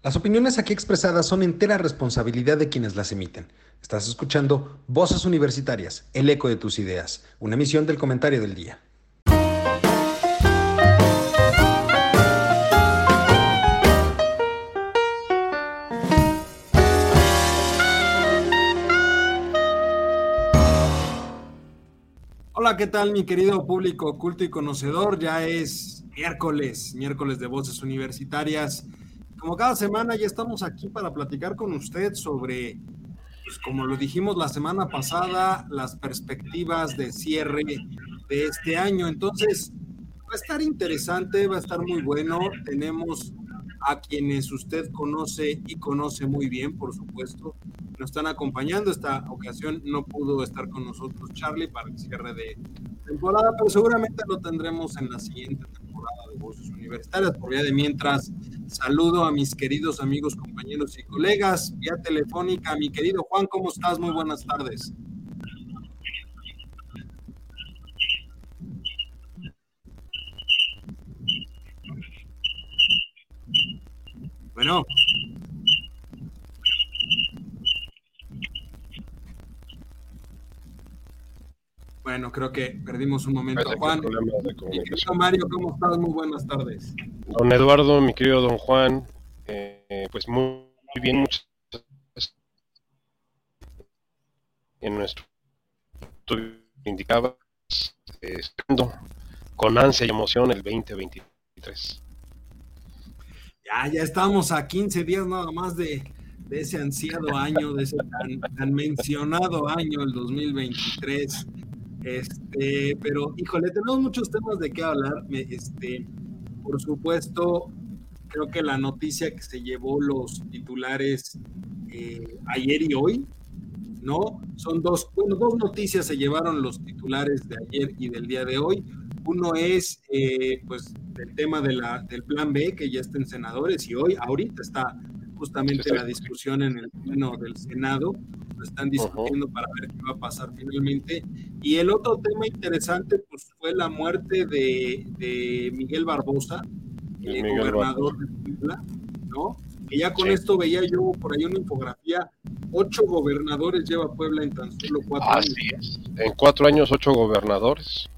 Las opiniones aquí expresadas son entera responsabilidad de quienes las emiten. Estás escuchando Voces Universitarias, el eco de tus ideas, una emisión del comentario del día. Hola, ¿qué tal mi querido público culto y conocedor? Ya es miércoles, miércoles de Voces Universitarias como cada semana ya estamos aquí para platicar con usted sobre, pues como lo dijimos la semana pasada, las perspectivas de cierre de este año. Entonces, va a estar interesante, va a estar muy bueno. Tenemos a quienes usted conoce y conoce muy bien, por supuesto. Nos están acompañando. Esta ocasión no pudo estar con nosotros Charlie para el cierre de temporada, pero seguramente lo tendremos en la siguiente temporada de Voces Universitarias. Por vía de mientras, saludo a mis queridos amigos, compañeros y colegas, vía telefónica. Mi querido Juan, ¿cómo estás? Muy buenas tardes. Bueno. Bueno, creo que perdimos un momento. Juan, Mario, ¿cómo estás? Muy buenas tardes. Don Eduardo, mi querido don Juan, eh, pues muy, bien, muchas gracias. En nuestro indicaba, eh, con ansia y emoción el 2023. Ya, ya estamos a 15 días nada más de, de ese ansiado año, de ese tan, tan mencionado año, el 2023. Este, pero, híjole, tenemos muchos temas de qué hablar. Este, por supuesto, creo que la noticia que se llevó los titulares eh, ayer y hoy, ¿no? Son dos, bueno, dos noticias se llevaron los titulares de ayer y del día de hoy. Uno es, eh, pues, el tema de la, del plan B, que ya está en senadores, y hoy, ahorita está justamente la discusión en el pleno del Senado están discutiendo para ver qué va a pasar finalmente. Y el otro tema interesante pues, fue la muerte de, Miguel Barbosa, el gobernador de Puebla, ¿no? Y ya con esto veía yo por ahí una infografía, ocho gobernadores lleva Puebla en tan solo cuatro años. Es. En cuatro años, ocho gobernadores.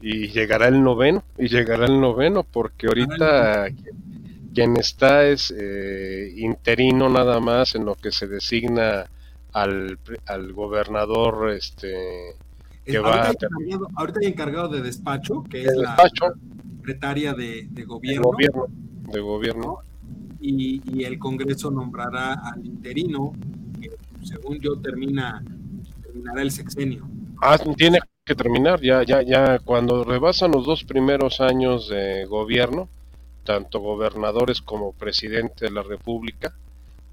Y llegará el noveno, y llegará el noveno, porque ahorita quien está es eh, interino nada más en lo que se designa al, al gobernador este que va ahorita, encargado, ahorita hay encargado de despacho que es la secretaria de, de gobierno, de gobierno, y, y, el Congreso nombrará al interino que según yo termina terminará el sexenio. Ah tiene que terminar ya ya ya cuando rebasan los dos primeros años de gobierno tanto gobernadores como presidente de la República,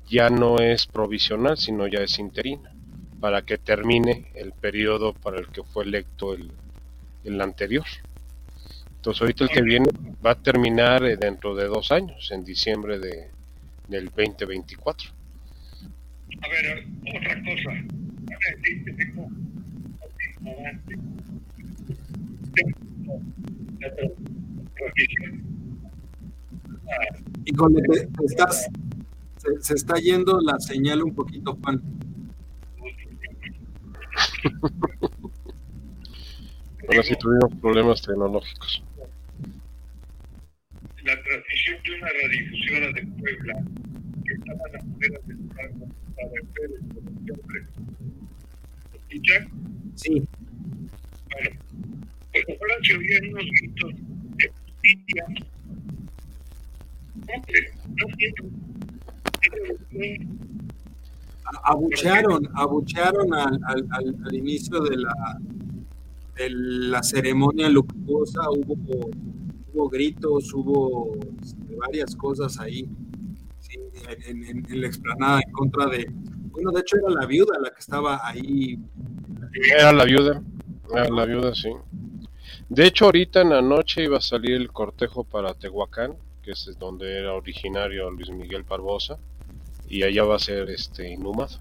ya no es provisional, sino ya es interina, para que termine el periodo para el que fue electo el, el anterior. Entonces ahorita el que viene va a terminar eh, dentro de dos años, en diciembre de, del 2024. A ver, otra cosa. Y con estás, se, está yendo la señal un poquito, Juan. Ahora sí tuvimos problemas tecnológicos. La transición de una radiodifusora de Puebla, que estaba a las afueras del Estado, para Pérez, como siempre. ¿Escuchan? Sí. Bueno, pues ahora se oían unos gritos de justicia Abuchearon, abuchearon al, al, al, inicio de la, de la ceremonia luctuosa, hubo, hubo gritos, hubo este, varias cosas ahí en, en, la explanada en contra de, bueno, de hecho era la viuda la que estaba ahí. Era la viuda, era la viuda, sí. De hecho, ahorita en la noche iba a salir el cortejo para Tehuacán, que es donde era originario Luis Miguel Barbosa, y allá va a ser este inhumado.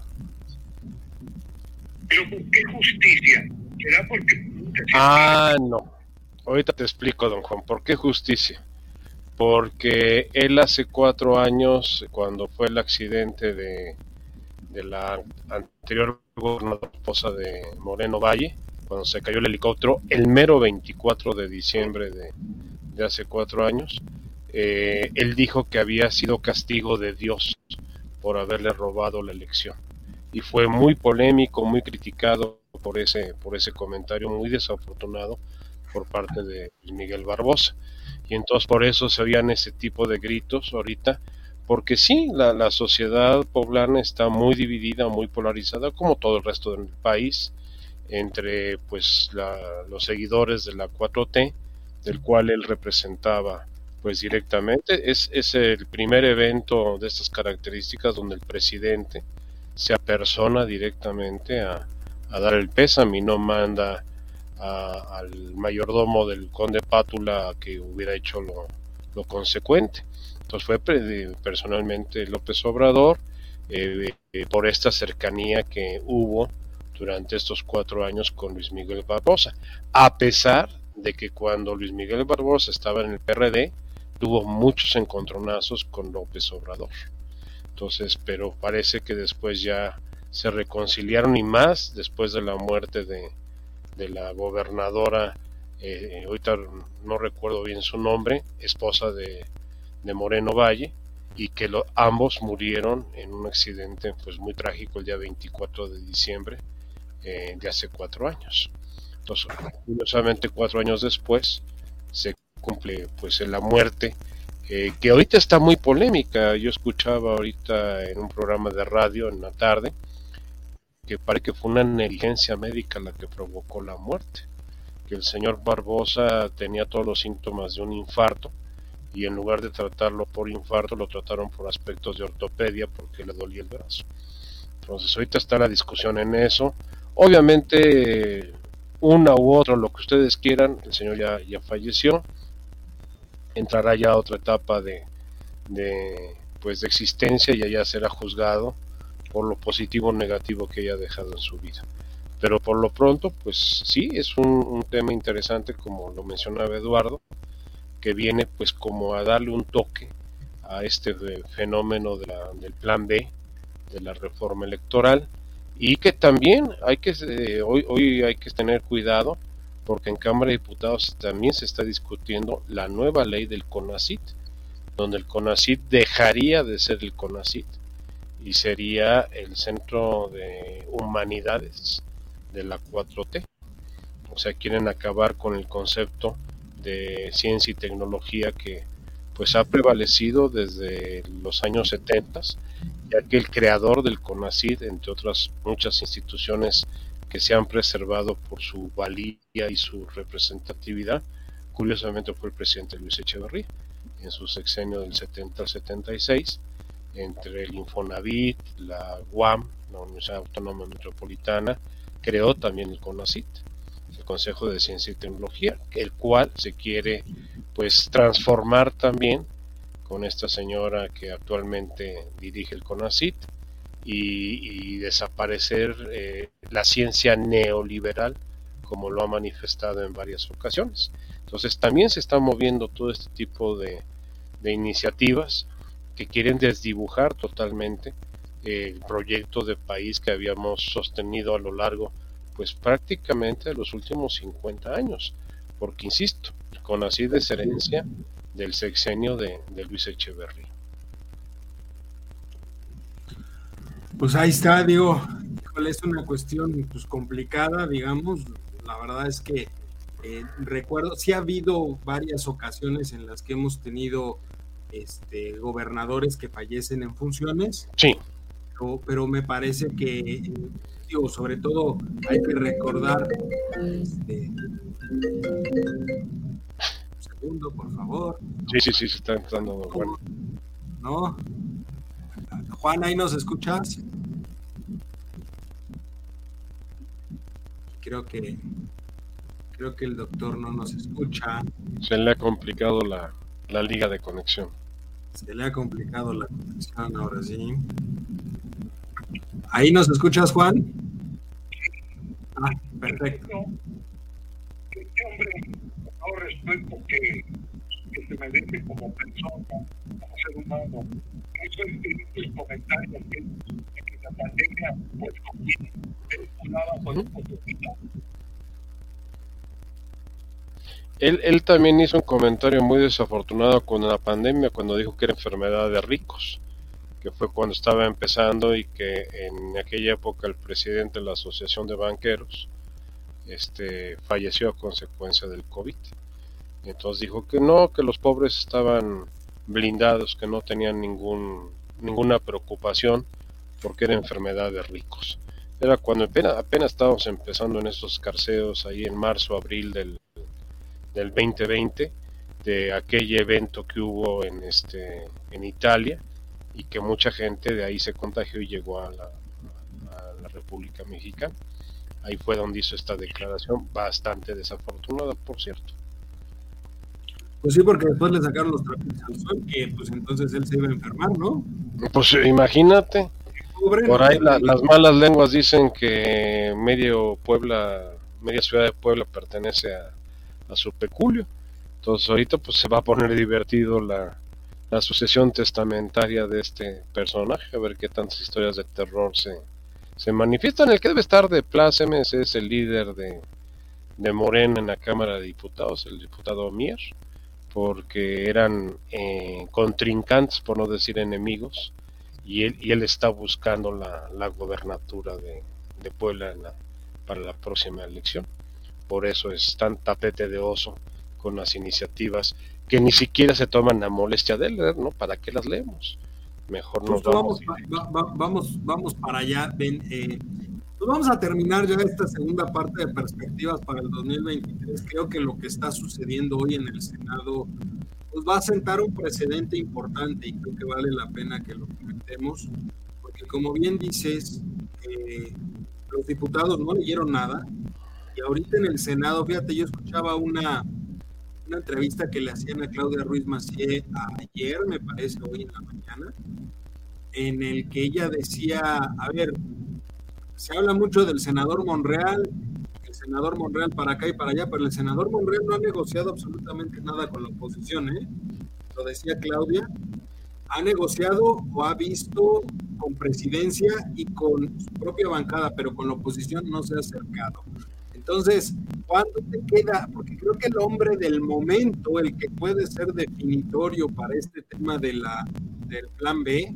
¿Pero por qué justicia? ¿Será porque... Ah, no. Ahorita te explico, don Juan, ¿por qué justicia? porque él hace cuatro años, cuando fue el accidente de, de la anterior gobernadora esposa de Moreno Valle, cuando se cayó el helicóptero, el mero 24 de diciembre de, de hace cuatro años, eh, él dijo que había sido castigo de Dios por haberle robado la elección. Y fue muy polémico, muy criticado por ese, por ese comentario muy desafortunado por parte de Miguel Barbosa. Y entonces por eso se oían ese tipo de gritos ahorita, porque sí, la, la sociedad poblana está muy dividida, muy polarizada, como todo el resto del país, entre pues los seguidores de la 4T, del cual él representaba pues directamente. Es, es el primer evento de estas características donde el presidente se apersona directamente a, a dar el pésame y no manda al mayordomo del conde Pátula que hubiera hecho lo, lo consecuente. Entonces fue personalmente López Obrador eh, eh, por esta cercanía que hubo durante estos cuatro años con Luis Miguel Barbosa, a pesar de que cuando Luis Miguel Barbosa estaba en el PRD, tuvo muchos encontronazos con López Obrador. Entonces, pero parece que después ya se reconciliaron y más después de la muerte de, de la gobernadora, eh, ahorita no recuerdo bien su nombre, esposa de, de Moreno Valle, y que ambos murieron en un accidente pues muy trágico el día 24 de diciembre eh, de hace cuatro años. Entonces, curiosamente cuatro años después se cumple pues la muerte eh, que ahorita está muy polémica. Yo escuchaba ahorita en un programa de radio en la tarde que parece que fue una negligencia médica la que provocó la muerte, que el señor Barbosa tenía todos los síntomas de un infarto y en lugar de tratarlo por infarto lo trataron por aspectos de ortopedia porque le dolía el brazo. Entonces ahorita está la discusión en eso. Obviamente una u otra, lo que ustedes quieran, el señor ya falleció, entrará ya a otra etapa de, pues de existencia y allá será juzgado por lo positivo o negativo que haya dejado en su vida. Pero por lo pronto, pues sí, es un, tema interesante, como lo mencionaba Eduardo, que viene pues como a darle un toque a este fenómeno de la, del plan B, de la reforma electoral, y que también hay que, eh, hoy, hoy hay que tener cuidado, porque en Cámara de Diputados también se está discutiendo la nueva ley del CONACIT, donde el CONACIT dejaría de ser el CONACIT y sería el centro de humanidades de la 4T. O sea, quieren acabar con el concepto de ciencia y tecnología que pues ha prevalecido desde los años 70, ya que el creador del CONACID, entre otras muchas instituciones que se han preservado por su valía y su representatividad, curiosamente fue el presidente Luis Echeverría en su sexenio del 70 al 76, entre el Infonavit, la UAM, la Universidad Autónoma Metropolitana, creó también el CONACIT, el Consejo de Ciencia y Tecnología, el cual se quiere pues transformar también con esta señora que actualmente dirige el CONACIT y, desaparecer eh, la ciencia neoliberal como lo ha manifestado en varias ocasiones. Entonces también se está moviendo todo este tipo de, de iniciativas que quieren desdibujar totalmente el proyecto de país que habíamos sostenido a lo largo, pues prácticamente de los últimos 50 años, porque insisto, con así de herencia del sexenio de, Luis Echeverría. Pues ahí está, digo, es una cuestión pues complicada, digamos, la verdad es que eh, recuerdo, sí ha habido varias ocasiones en las que hemos tenido este, gobernadores que fallecen en funciones. Sí. Pero, me parece que, digo, sobre todo hay que recordar. Este, un segundo, por favor. Sí, sí, sí, se está entrando. Juan. ¿No? Juan, ¿ahí nos escuchas? Creo que creo que el doctor no nos escucha. Se le ha complicado la, la liga de conexión. Se le ha complicado la conexión ahora sí. ¿Ahí nos escuchas, Juan? Ah, perfecto. Este hombre, con todo respeto que, que se merece como persona, como ser humano. Eso es el comentario que, que la pandemia pues vinculada con un él, él también hizo un comentario muy desafortunado con la pandemia cuando dijo que era enfermedad de ricos, que fue cuando estaba empezando y que en aquella época el presidente de la Asociación de Banqueros este, falleció a consecuencia del COVID. Entonces dijo que no, que los pobres estaban blindados, que no tenían ningún, ninguna preocupación porque era enfermedad de ricos. Era cuando apenas, apenas estábamos empezando en esos carceos ahí en marzo, abril del, del 2020, de aquel evento que hubo en, este, en Italia y que mucha gente de ahí se contagió y llegó a la República Mexicana. Ahí fue donde hizo esta declaración, bastante desafortunada, por cierto. Pues sí, porque después le sacaron los trapitos al sol, que pues entonces él se iba a enfermar, ¿no? Pues imagínate. Por ahí las malas lenguas dicen que medio Puebla, media ciudad de Puebla pertenece a, su peculio. Entonces ahorita pues se va a poner divertido la, la sucesión testamentaria de este personaje, a ver qué tantas historias de terror se, se manifiestan. El que debe estar de plácemes es el líder de, de Morena en la Cámara de Diputados, el diputado Mier, porque eran eh, contrincantes, por no decir enemigos, y él, y él está buscando la, la gobernatura de, de Puebla para la próxima elección. Por eso es tan tapete de oso con las iniciativas que ni siquiera se toman la molestia de leer, ¿no? ¿Para qué las leemos? Mejor nos vamos. Vamos, vamos, para allá. Ven, eh, pues vamos a terminar ya esta segunda parte de perspectivas para el 2023. Creo que lo que está sucediendo hoy en el Senado pues va a sentar un precedente importante y creo que vale la pena que lo comentemos, porque como bien dices, eh, los diputados no leyeron nada y ahorita en el Senado, fíjate, yo escuchaba una, una entrevista que le hacían a Claudia Ruiz Macié ayer, me parece, hoy en la mañana, en el que ella decía, a ver, se habla mucho del senador Monreal, el senador Monreal para acá y para allá, pero el senador Monreal no ha negociado absolutamente nada con la oposición, ¿eh? Lo decía Claudia, ha negociado o ha visto con presidencia y con su propia bancada, pero con la oposición no se ha acercado. Entonces, ¿cuándo te queda? Porque creo que el hombre del momento, el que puede ser definitorio para este tema de la, del plan B,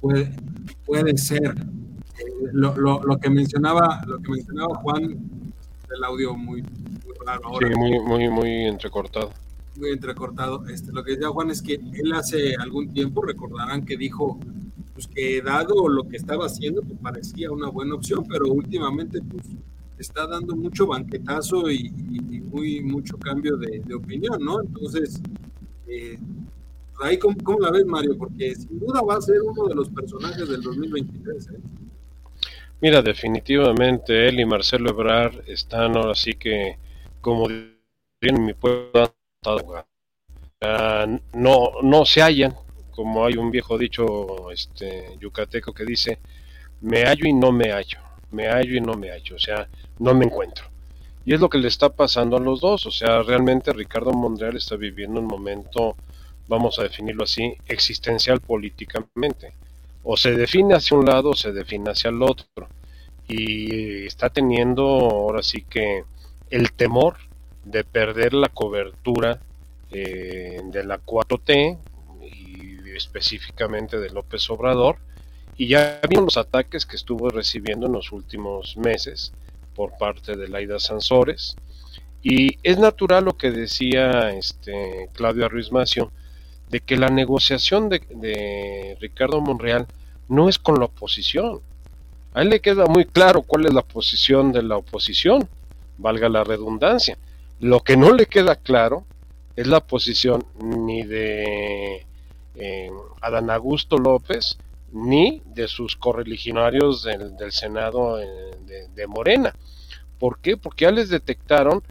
Puede, puede ser. Eh, lo, lo, lo, que mencionaba, lo que mencionaba Juan, el audio muy, muy raro ahora. Sí, muy, muy, muy entrecortado muy entrecortado. Este, lo que decía Juan es que él hace algún tiempo, recordarán que dijo pues que dado lo que estaba haciendo, pues parecía una buena opción, pero últimamente pues está dando mucho banquetazo y, muy mucho cambio de, opinión, ¿no? Entonces, eh, ahí ¿cómo, la ves, Mario? Porque sin duda va a ser uno de los personajes del 2023, ¿eh? Mira, definitivamente él y Marcelo Ebrard están ahora sí que, como en mi pueblo, no, no se hallan, como hay un viejo dicho este, yucateco que dice, me hallo y no me hallo, me hallo y no me hallo, o sea, no me encuentro. Y es lo que le está pasando a los dos, o sea, realmente Ricardo Monreal está viviendo un momento, vamos a definirlo así, existencial políticamente. O se define hacia un lado o se define hacia el otro. Y está teniendo ahora sí que el temor de perder la cobertura eh, de la 4T y específicamente de López Obrador y ya vimos los ataques que estuvo recibiendo en los últimos meses por parte de Laida Sansores y es natural lo que decía este Claudio Ruiz Macio de que la negociación de, de Ricardo Monreal no es con la oposición. A él le queda muy claro cuál es la posición de la oposición, valga la redundancia. Lo que no le queda claro es la posición ni de eh, Adán Augusto López ni de sus correligionarios del, Senado eh, de, Morena. ¿Por qué? Porque ya les detectaron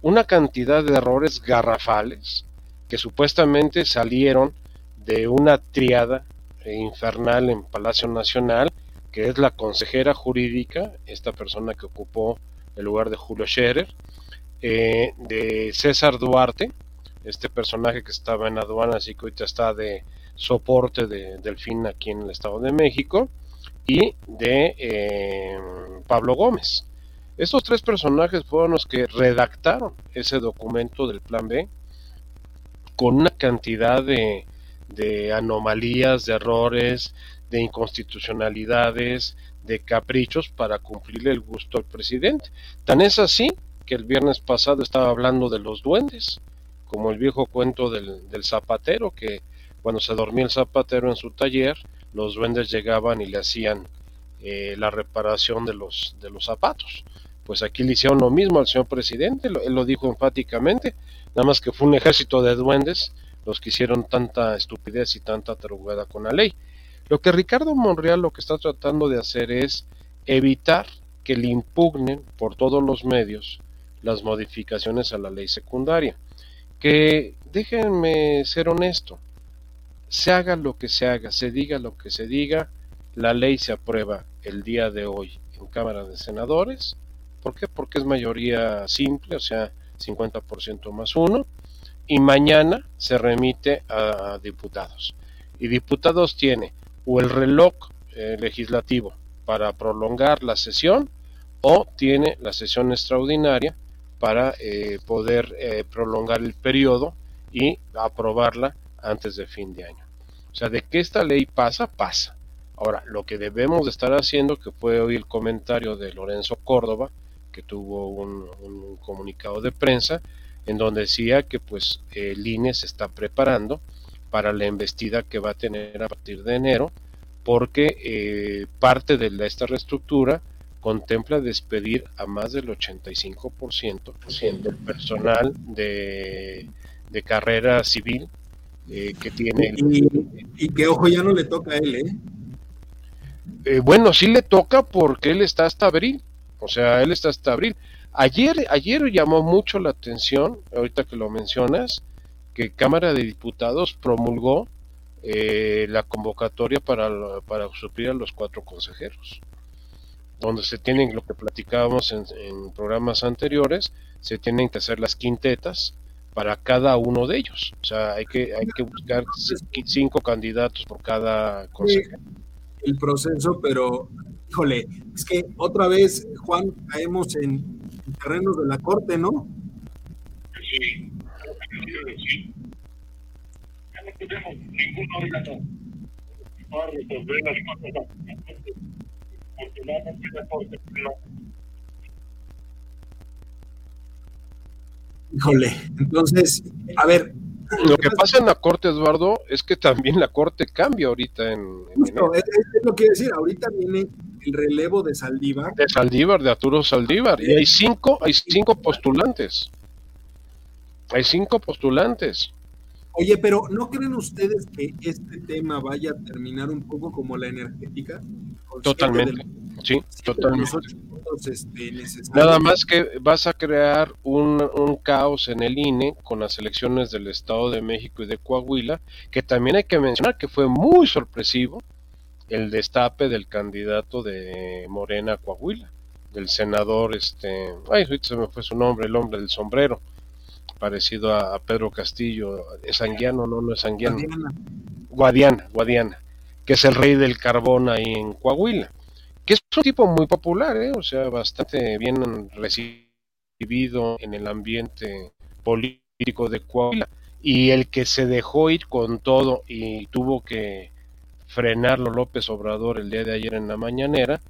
una cantidad de errores garrafales que supuestamente salieron de una triada infernal en Palacio Nacional, que es la consejera jurídica, esta persona que ocupó el lugar de Julio Scherer, eh, de César Duarte, este personaje que estaba en aduanas y que ahorita está de soporte de Delfín aquí en el Estado de México, y de eh, Pablo Gómez. Estos tres personajes fueron los que redactaron ese documento del Plan B con una cantidad de, de anomalías, de errores, de inconstitucionalidades, de caprichos para cumplirle el gusto al presidente. Tan es así que el viernes pasado estaba hablando de los duendes, como el viejo cuento del, zapatero, que cuando se dormía el zapatero en su taller, los duendes llegaban y le hacían eh, la reparación de los, de los zapatos. Pues aquí le hicieron lo mismo al señor presidente, él lo dijo enfáticamente, nada más que fue un ejército de duendes los que hicieron tanta estupidez y tanta tarugada con la ley. Lo que Ricardo Monreal lo que está tratando de hacer es evitar que le impugnen por todos los medios las modificaciones a la ley secundaria. Que déjenme ser honesto, se haga lo que se haga, se diga lo que se diga, la ley se aprueba el día de hoy en Cámara de Senadores. ¿Por qué? Porque es mayoría simple, o sea, 50% más uno, y mañana se remite a diputados. Y diputados tiene o el reloj eh, legislativo para prolongar la sesión o tiene la sesión extraordinaria para eh, poder eh, prolongar el periodo y aprobarla antes de fin de año. O sea, de que esta ley pasa, pasa. Ahora, lo que debemos de estar haciendo, que fue hoy el comentario de Lorenzo Córdoba, que tuvo un, comunicado de prensa, en donde decía que pues el INE se está preparando para la embestida que va a tener a partir de enero, porque eh, parte de esta reestructura contempla despedir a más del 85% del personal de, de carrera civil eh, que tiene. Y, que ojo, ya no le toca a él, ¿eh? ¿eh? Bueno, sí le toca porque él está hasta abril. O sea, él está hasta abril. Ayer, ayer llamó mucho la atención, ahorita que lo mencionas, que Cámara de Diputados promulgó eh, la convocatoria para, para suplir a los cuatro consejeros, donde se tienen, lo que platicábamos en, en programas anteriores, se tienen que hacer las quintetas para cada uno de ellos. O sea, hay que, hay que buscar cinco candidatos por cada consejero. El proceso, pero, híjole, es que otra vez, Juan, caemos en, terrenos de la corte, ¿no? Sí, sí. Ya no tenemos ningún órgano para resolver las cosas. Híjole, entonces, a ver. Lo que pasa en la corte, Eduardo, es que también la corte cambia ahorita en. Justo, es, lo que decir, ahorita viene el relevo de Saldívar. De Saldívar, de Arturo Saldívar. Y hay cinco, hay cinco postulantes. Hay cinco postulantes. Oye, pero ¿no creen ustedes que este tema vaya a terminar un poco como la energética? Totalmente, sí, totalmente. Este, Nada más que vas a crear un, caos en el INE con las elecciones del Estado de México y de Coahuila, que también hay que mencionar que fue muy sorpresivo el destape del candidato de Morena a Coahuila, del senador, este, ay, se me fue su nombre, el hombre del sombrero, parecido a, Pedro Castillo, es sanguiano, no, no es sanguiano, Guadiana, Guadiana, que es el rey del carbón ahí en Coahuila que es un tipo muy popular, ¿eh? o sea, bastante bien recibido en el ambiente político de Coahuila. Y el que se dejó ir con todo y tuvo que frenarlo López Obrador el día de ayer en la mañanera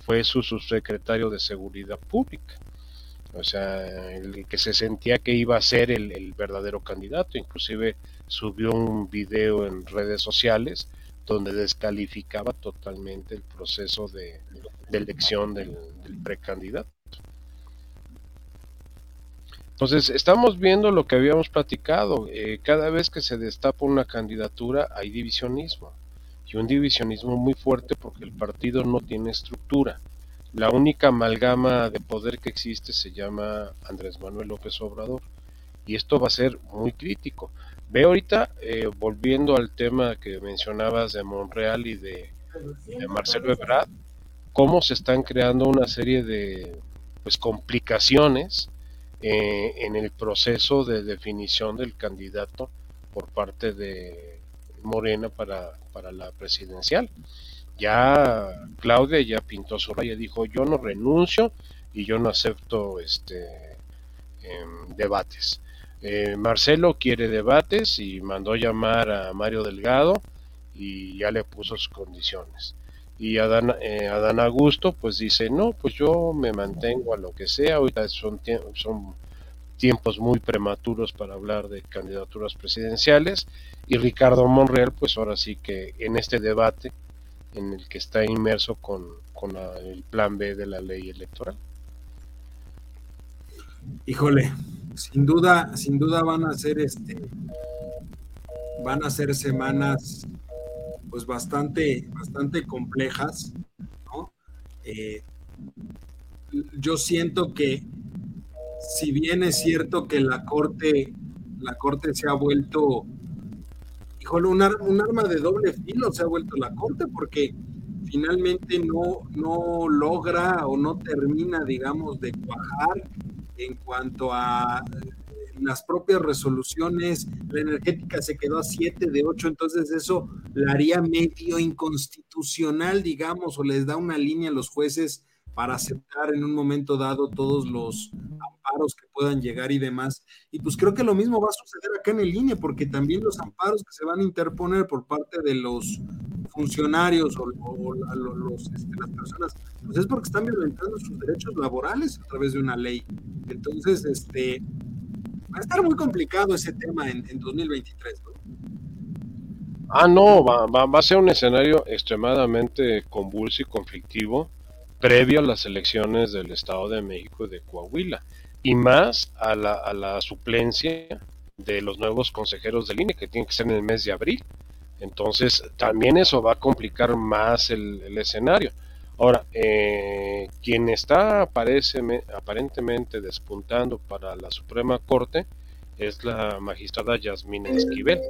fue su subsecretario de Seguridad Pública. O sea, el que se sentía que iba a ser el verdadero candidato. Inclusive subió un video en redes sociales donde descalificaba totalmente el proceso de, elección del, precandidato. Entonces, estamos viendo lo que habíamos platicado. Eh, cada vez que se destapa una candidatura hay divisionismo. Y un divisionismo muy fuerte porque el partido no tiene estructura. La única amalgama de poder que existe se llama Andrés Manuel López Obrador. Y esto va a ser muy crítico. Ve ahorita, eh, volviendo al tema que mencionabas de Monreal y de, Marcelo Ebrard, cómo se están creando una serie de pues, complicaciones eh, en el proceso de definición del candidato por parte de Morena para, para la presidencial. Ya Claudia ya pintó su raya, dijo yo no renuncio y yo no acepto este em, debates. Eh, Marcelo quiere debates y mandó llamar a Mario Delgado y ya le puso sus condiciones. Y Adán, eh, Adán Augusto pues dice, no, pues yo me mantengo a lo que sea, ahorita son, son tiempos muy prematuros para hablar de candidaturas presidenciales y Ricardo Monreal pues ahora sí que en este debate en el que está inmerso con, con el plan B de la ley electoral. Híjole, sin duda, sin duda van a ser este, van a ser semanas pues bastante, bastante complejas, ¿no? Eh, yo siento que si bien es cierto que la corte, la corte se ha vuelto, híjole, un, un arma de doble filo se ha vuelto la corte porque finalmente no, no logra o no termina, digamos, de cuajar en cuanto a eh, las propias resoluciones, la energética se quedó a 7 de 8, entonces eso la haría medio inconstitucional, digamos, o les da una línea a los jueces para aceptar en un momento dado todos los amparos que puedan llegar y demás. Y pues creo que lo mismo va a suceder acá en el INE, porque también los amparos que se van a interponer por parte de los funcionarios o, los, este, las personas, pues es porque están violentando sus derechos laborales a través de una ley. Entonces, este, va a estar muy complicado ese tema en, 2023, ¿no? Ah, no, va, va, va, a ser un escenario extremadamente convulso y conflictivo previo a las elecciones del Estado de México y de Coahuila, y más a la, a la suplencia de los nuevos consejeros del INE, que tiene que ser en el mes de abril. Entonces, también eso va a complicar más el, escenario. Ahora, eh, quien está aparece, aparentemente despuntando para la Suprema Corte es la magistrada Yasmina Esquivel,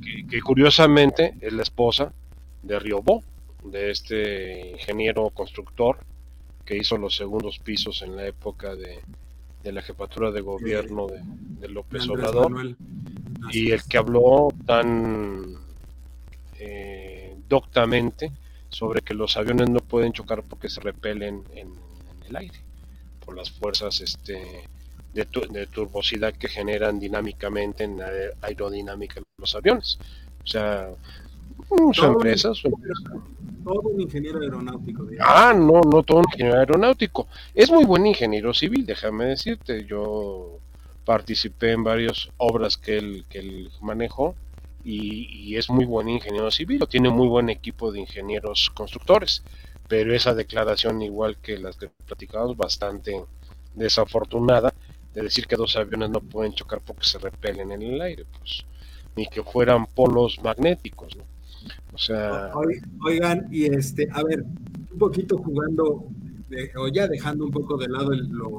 que, que curiosamente es la esposa de Riobó, de este ingeniero constructor que hizo los segundos pisos en la época de, la jefatura de gobierno de, López Obrador. Y el que habló tan eh, doctamente sobre que los aviones no pueden chocar porque se repelen en, el aire por las fuerzas este, de, de, turbosidad que generan dinámicamente en la aerodinámica de los aviones. O sea, su empresa, su empresa todo un ingeniero aeronáutico. Ah, no, no todo un ingeniero aeronáutico. Es muy buen ingeniero civil, déjame decirte. Yo participé en varias obras que él, que él manejó y, es muy buen ingeniero civil. Tiene muy buen equipo de ingenieros constructores. Pero esa declaración, igual que las que platicamos, bastante desafortunada de decir que dos aviones no pueden chocar porque se repelen en el aire, pues ni que fueran polos magnéticos, ¿no? O sea. Oigan, y este, a ver, un poquito jugando, o ya dejando un poco de lado el, lo,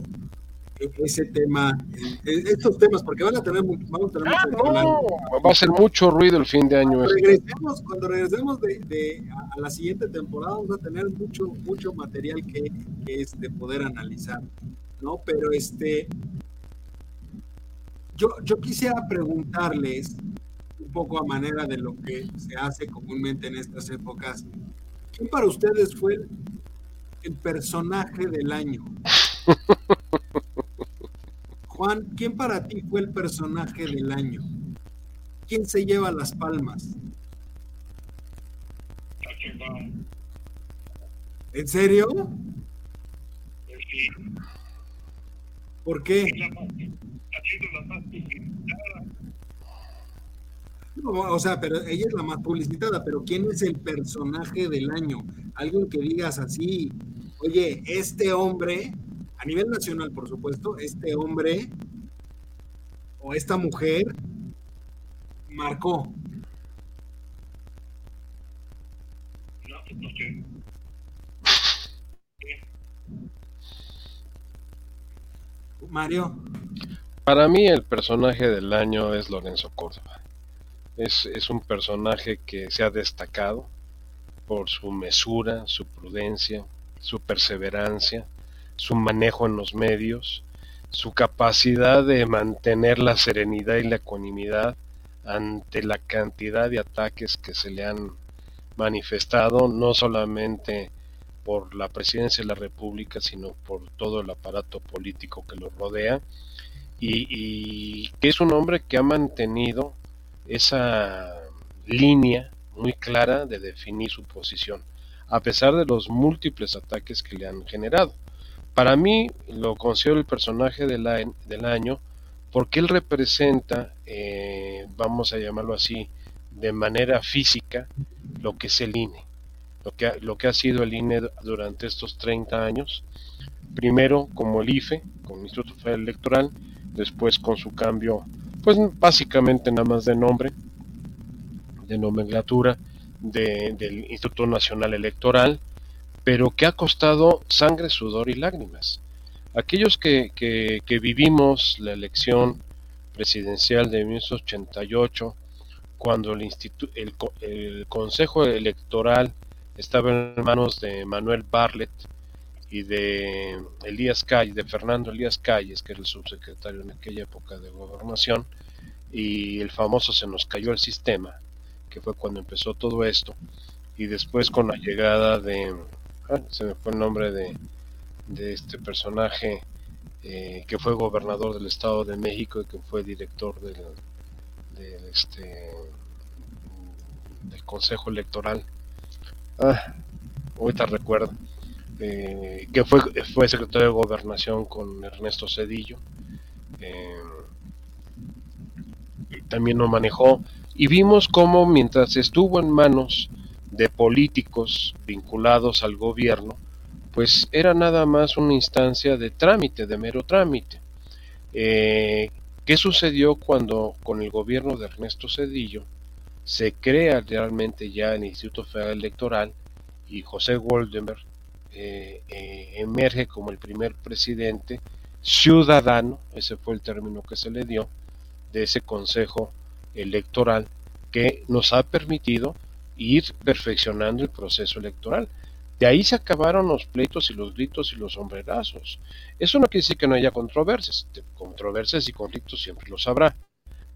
e, ese tema, estos temas, porque van a tener, vamos a tener ah, Va a ser mucho ruido el fin de año. Cuando regresemos, cuando regresemos de, a la siguiente temporada, vamos a tener mucho, mucho material que, que es de poder analizar, ¿no? Pero este, yo, yo quisiera preguntarles, un poco a manera de lo que se hace comúnmente en estas épocas. ¿Quién para ustedes fue el, personaje del año? Juan, ¿quién para ti fue el personaje del año? ¿Quién se lleva las palmas? ¿En serio? ¿Por qué? O sea, pero ella es la más publicitada, pero ¿quién es el personaje del año? Alguien que digas así, oye, este hombre, a nivel nacional, por supuesto, este hombre o esta mujer marcó. Mario. Para mí el personaje del año es Lorenzo Córdoba. Es, es un personaje que se ha destacado por su mesura, su prudencia, su perseverancia, su manejo en los medios, su capacidad de mantener la serenidad y la ecuanimidad ante la cantidad de ataques que se le han manifestado, no solamente por la presidencia de la República, sino por todo el aparato político que lo rodea, y, que es un hombre que ha mantenido esa línea muy clara de definir su posición, a pesar de los múltiples ataques que le han generado. Para mí lo considero el personaje del, año porque él representa, eh, vamos a llamarlo así, de manera física lo que es el INE, lo que, ha, lo que ha sido el INE durante estos 30 años, primero como el IFE, como Instituto Federal Electoral, después con su cambio, pues básicamente nada más de nombre, de nomenclatura del Instituto Nacional Electoral, pero que ha costado sangre, sudor y lágrimas. Aquellos que, que, vivimos la elección presidencial de 1988, cuando el, el, el, Consejo Electoral estaba en manos de Manuel Barlet y de Elías Calles, de Fernando Elías Calles, que era el subsecretario en aquella época de gobernación, y el famoso se nos cayó el sistema, que fue cuando empezó todo esto, y después con la llegada de Ah, se me fue el nombre de, este personaje eh, que fue gobernador del Estado de México y que fue director del, este, del Consejo Electoral. Ah, ahorita recuerdo. Que fue, fue secretario de Gobernación con Ernesto Cedillo. Eh, también lo manejó. Y vimos cómo mientras estuvo en manos de políticos vinculados al gobierno, pues era nada más una instancia de trámite, de mero trámite. Eh, ¿Qué sucedió cuando con el gobierno de Ernesto Cedillo se crea realmente ya el Instituto Federal Electoral y José Goldenberg eh, eh, emerge como el primer presidente ciudadano, ese fue el término que se le dio, de ese Consejo Electoral que nos ha permitido ir perfeccionando el proceso electoral. De ahí se acabaron los pleitos y los gritos y los sombrerazos. Eso no quiere decir que no haya controversias. Controversias y conflictos siempre los habrá.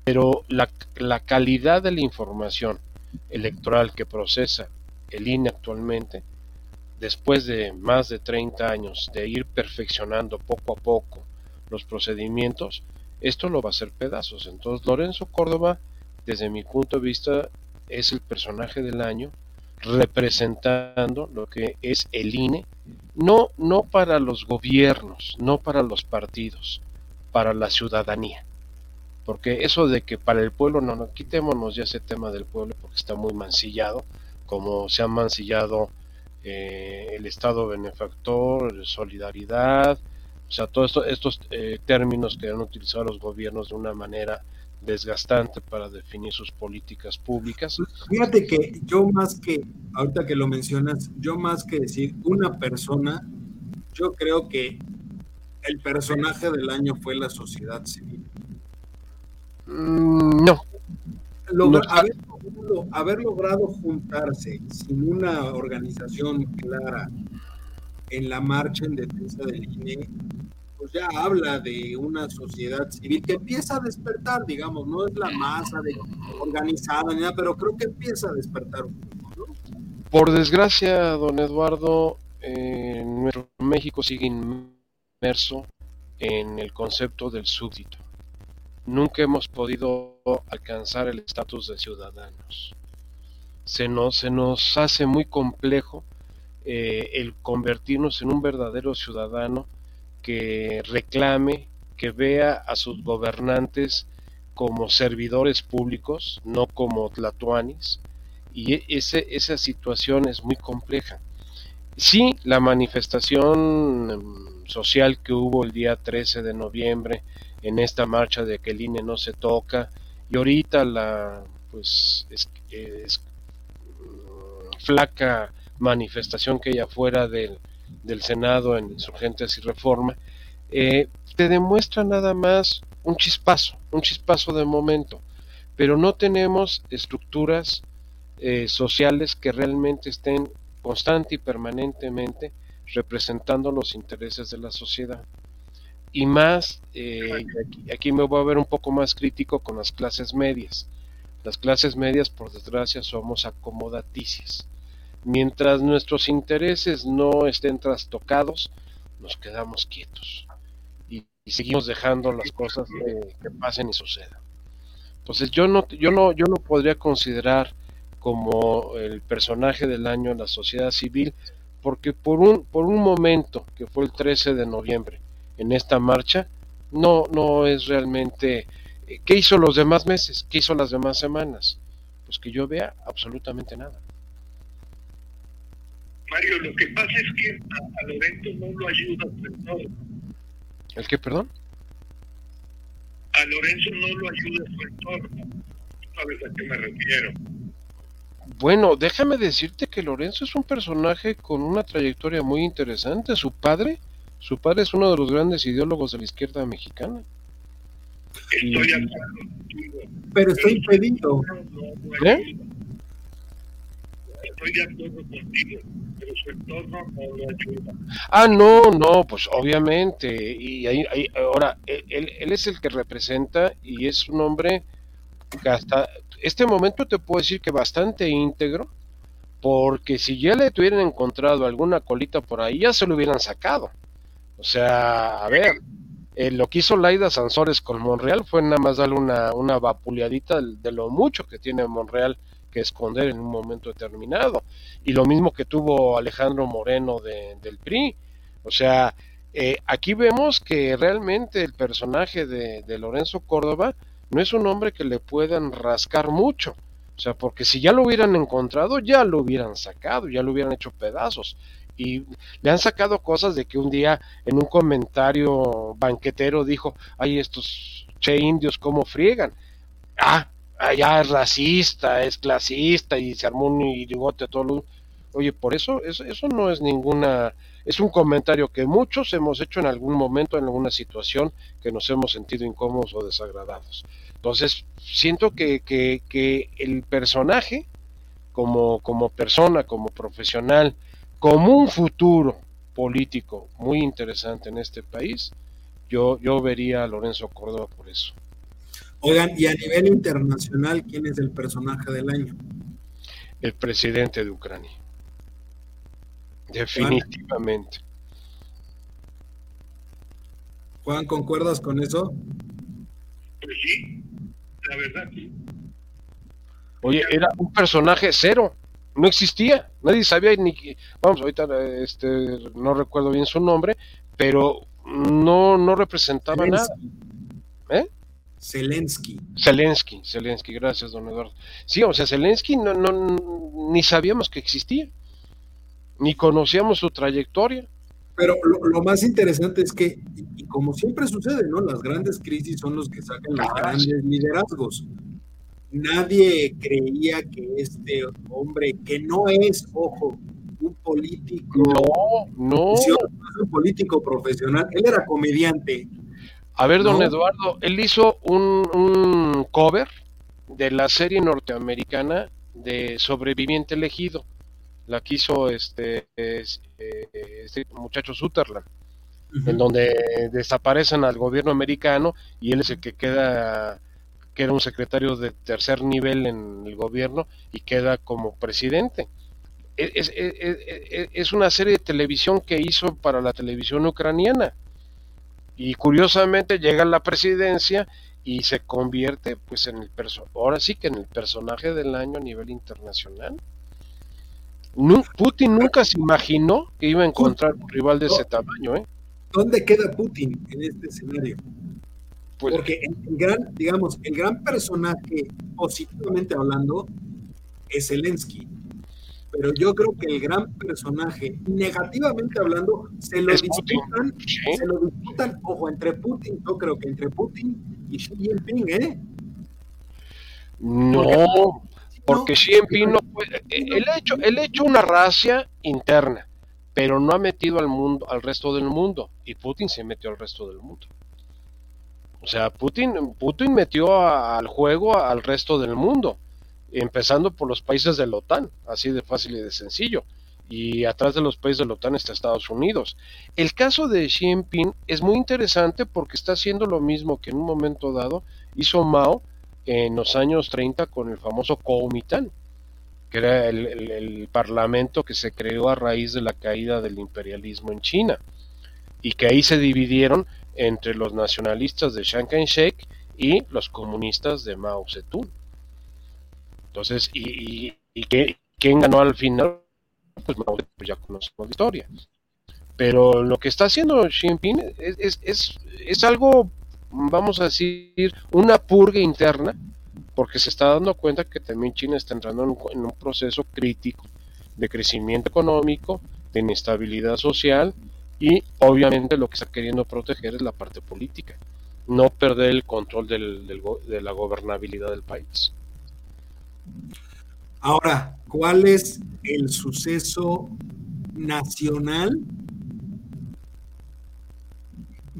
Pero la, la calidad de la información electoral que procesa el INE actualmente, después de más de 30 años de ir perfeccionando poco a poco los procedimientos, esto lo va a hacer pedazos. Entonces, Lorenzo Córdoba, desde mi punto de vista, es el personaje del año representando lo que es el INE, no, no para los gobiernos, no para los partidos, para la ciudadanía. Porque eso de que para el pueblo, no, no, quitémonos ya ese tema del pueblo porque está muy mancillado, como se ha mancillado eh, el Estado benefactor, solidaridad, o sea, todos estos eh, términos que han utilizado los gobiernos de una manera desgastante para definir sus políticas públicas. Fíjate que yo más que, ahorita que lo mencionas, yo más que decir una persona, yo creo que el personaje del año fue la sociedad civil. Mm, no. Haber, logrado juntarse sin una organización clara en la marcha en defensa del INE pues ya habla de una sociedad civil que empieza a despertar, digamos, no es la masa organizada ni nada, pero creo que empieza a despertar un poco. Por desgracia, don Eduardo, eh, nuestro México sigue inmerso en el concepto del súbdito. Nunca hemos podido alcanzar el estatus de ciudadanos. Se nos, se nos hace muy complejo eh, el convertirnos en un verdadero ciudadano que reclame, que vea a sus gobernantes como servidores públicos, no como tlatuanis, y e, ese, esa situación es muy compleja. Sí, la manifestación em, social que hubo el día 13 de noviembre en esta marcha de que el INE no se toca, y ahorita la pues es, mm, flaca manifestación que hay afuera del, del Senado en Insurgentes y Reforma, eh, te demuestra nada más un chispazo, un chispazo de momento, pero no tenemos estructuras eh, sociales que realmente estén constante y permanentemente representando los intereses de la sociedad. Y más, eh, aquí, me voy a ver un poco más crítico con las clases medias. Las clases medias, por desgracia, somos acomodaticias. Mientras nuestros intereses no estén trastocados, nos quedamos quietos y, seguimos dejando las cosas que pasen y sucedan. Entonces yo no, yo no, yo no podría considerar como el personaje del año la sociedad civil, porque por un, por un momento, que fue el 13 de noviembre, en esta marcha, no, no es realmente... Eh, ¿Qué hizo los demás meses? ¿Qué hizo las demás semanas? Pues que yo vea absolutamente nada. Mario, lo que pasa es que a, Lorenzo no lo ayuda su. ¿El qué, perdón? A Lorenzo no lo ayuda su entorno. ¿Sabes a qué me refiero? Bueno, déjame decirte que Lorenzo es un personaje con una trayectoria muy interesante. Su padre, su padre es uno de los grandes ideólogos de la izquierda mexicana. Estoy Pero estoy impedido. ¿Eh? Estoy de acuerdo contigo, pero su entorno no ayuda. Ah, no, no, pues obviamente. Y ahí, ahora, él, él es el que representa y es un hombre que hasta este momento te puedo decir que bastante íntegro, porque si ya le tuvieran encontrado alguna colita por ahí, ya se lo hubieran sacado. O sea, a ver, eh, lo que hizo Laida Sansores con Monreal fue nada más darle una, una vapuleadita de, lo mucho que tiene Monreal que esconder en un momento determinado. Y lo mismo que tuvo Alejandro Moreno del PRI. O sea, eh, aquí vemos que realmente el personaje de, de Lorenzo Córdoba no es un hombre que le puedan rascar mucho. O sea, porque si ya lo hubieran encontrado, ya lo hubieran sacado, ya lo hubieran hecho pedazos. Y le han sacado cosas de que un día en un comentario banquetero dijo, ay, estos che indios, ¿cómo friegan? Ah, ya es racista, es clasista y se armó un irigote todo lo... Oye, por eso, eso, eso no es ninguna, es un comentario que muchos hemos hecho en algún momento, en alguna situación que nos hemos sentido incómodos o desagradados. Entonces, siento que, que, que el personaje, como, como persona, como profesional, como un futuro político muy interesante en este país, yo, yo vería a Lorenzo Córdoba por eso. Oigan, y a nivel internacional, ¿quién es el personaje del año? El presidente de Ucrania. Definitivamente. Juan, ¿concuerdas con eso? Pues sí, la verdad sí. Oye, era un personaje cero, no existía, nadie sabía ni vamos, ahorita este no recuerdo bien su nombre, pero no no representaba nada. ¿Eh? Zelensky. Zelensky, Zelensky, gracias, don Eduardo. Sí, o sea, Zelensky no, no, ni sabíamos que existía ni conocíamos su trayectoria. Pero lo, más interesante es que, y como siempre sucede, ¿no? Las grandes crisis son los que sacan los grandes liderazgos. Nadie creía que este hombre, que no es, ojo, un político. No, no. un político profesional, él era comediante. A ver, don Eduardo, él hizo un, un cover de la serie norteamericana de Sobreviviente Elegido la quiso este, eh, este muchacho Sutherland, en donde desaparecen al gobierno americano y él es el que queda, que era un secretario de tercer nivel en el gobierno y queda como presidente. E, es, es, e, es, una serie de televisión que hizo para la televisión ucraniana y curiosamente llega a la presidencia y se convierte pues en el ahora sí que en el personaje del año a nivel internacional. Putin nunca se imaginó que iba a encontrar un rival de ese tamaño. ¿eh? ¿Dónde queda Putin en este escenario? Pues Porque el, gran, digamos, el gran personaje, positivamente hablando, es Zelensky. Pero yo creo que el gran personaje, negativamente hablando, se lo disputan, se lo disputan, ojo, entre Putin, yo creo que entre Putin y Xi Jinping, ¿eh? No, porque Xi Jinping no puede, él ha hecho, él ha hecho una racia interna, pero no ha metido al mundo, al resto del mundo, y Putin se metió al resto del mundo. O sea, Putin, Putin metió al juego al resto del mundo, empezando por los países de la OTAN, así de fácil y de sencillo. Y atrás de los países de la OTAN está Estados Unidos. El caso de Xi Jinping es muy interesante porque está haciendo lo mismo que en un momento dado hizo Mao en los años 30 con el famoso Kuomintang, que era el, parlamento que se creó a raíz de la caída del imperialismo en China, y que ahí se dividieron entre los nacionalistas de Chiang Kai-shek y los comunistas de Mao Zedong. Entonces, ¿y, y, quién ganó al final? Pues Mao Zedong, pues ya conocemos la historia. Pero lo que está haciendo Xi Jinping es, es, es algo vamos a decir, una purga interna, porque se está dando cuenta que también China está entrando en un, proceso crítico de crecimiento económico, de inestabilidad social y obviamente lo que está queriendo proteger es la parte política, no perder el control del, de la gobernabilidad del país. Ahora, ¿cuál es el suceso nacional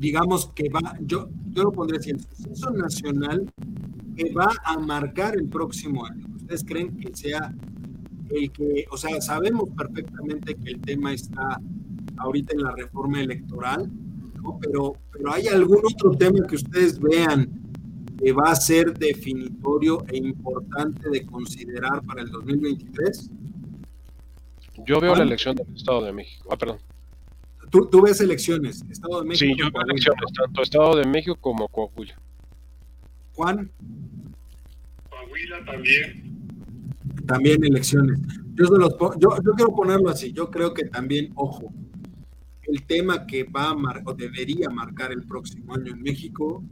digamos que va, yo, yo lo pondré así, el suceso nacional que va a marcar el próximo año. ¿Ustedes creen que sea el que, o sea, sabemos perfectamente que el tema está ahorita en la reforma electoral, pero, pero hay algún otro tema que ustedes vean que va a ser definitorio e importante de considerar para el 2023? Yo veo la elección del Estado de México. Ah, perdón. Tú, ves elecciones, Estado de México. Sí, yo veo elecciones, tanto Estado de México como Coahuila. Juan. Coahuila también. También elecciones. Yo, los, yo, yo quiero ponerlo así, yo creo que también, ojo, el tema que va a mar, o debería marcar el próximo año en México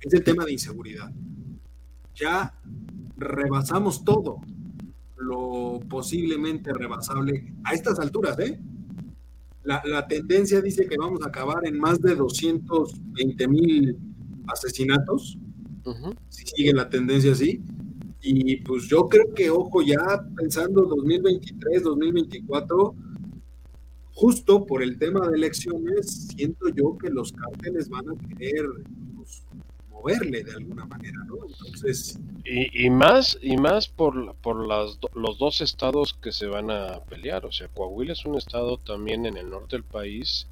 es el tema de inseguridad. Ya rebasamos todo lo posiblemente rebasable a estas alturas, ¿eh? La, tendencia dice que vamos a acabar en más de 220 mil asesinatos, si sigue la tendencia así. Y pues yo creo que, ojo, ya pensando 2023, 2024, justo por el tema de elecciones, siento yo que los cárteles van a querer moverle de alguna manera, ¿no? Entonces... Y, y más, y más por, por las, los dos estados que se van a pelear, o sea, Coahuila es un estado también en el norte del país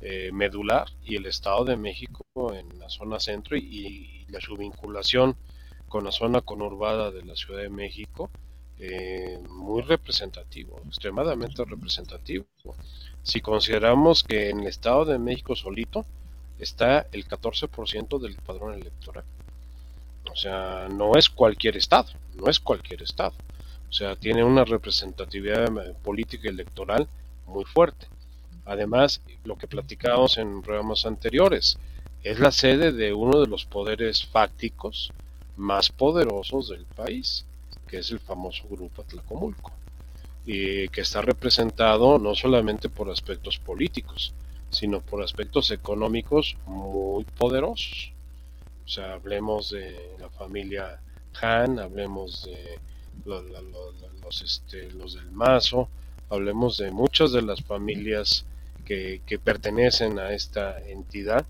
eh, medular y el estado de México en la zona centro y, la su vinculación con la zona conurbada de la Ciudad de México, eh, muy representativo, extremadamente representativo. Si consideramos que en el Estado de México solito está el 14% del padrón electoral. O sea, no es cualquier estado, no es cualquier estado. O sea, tiene una representatividad eh, política electoral muy fuerte. Además, lo que platicábamos en programas anteriores, es la sede de uno de los poderes fácticos más poderosos del país, que es el famoso Grupo Atlacomulco, y que está representado no solamente por aspectos políticos, sino por aspectos económicos muy poderosos. O sea, hablemos de la familia Han, hablemos de los, este, los, del Mazo, hablemos de muchas de las familias que, que, pertenecen a esta entidad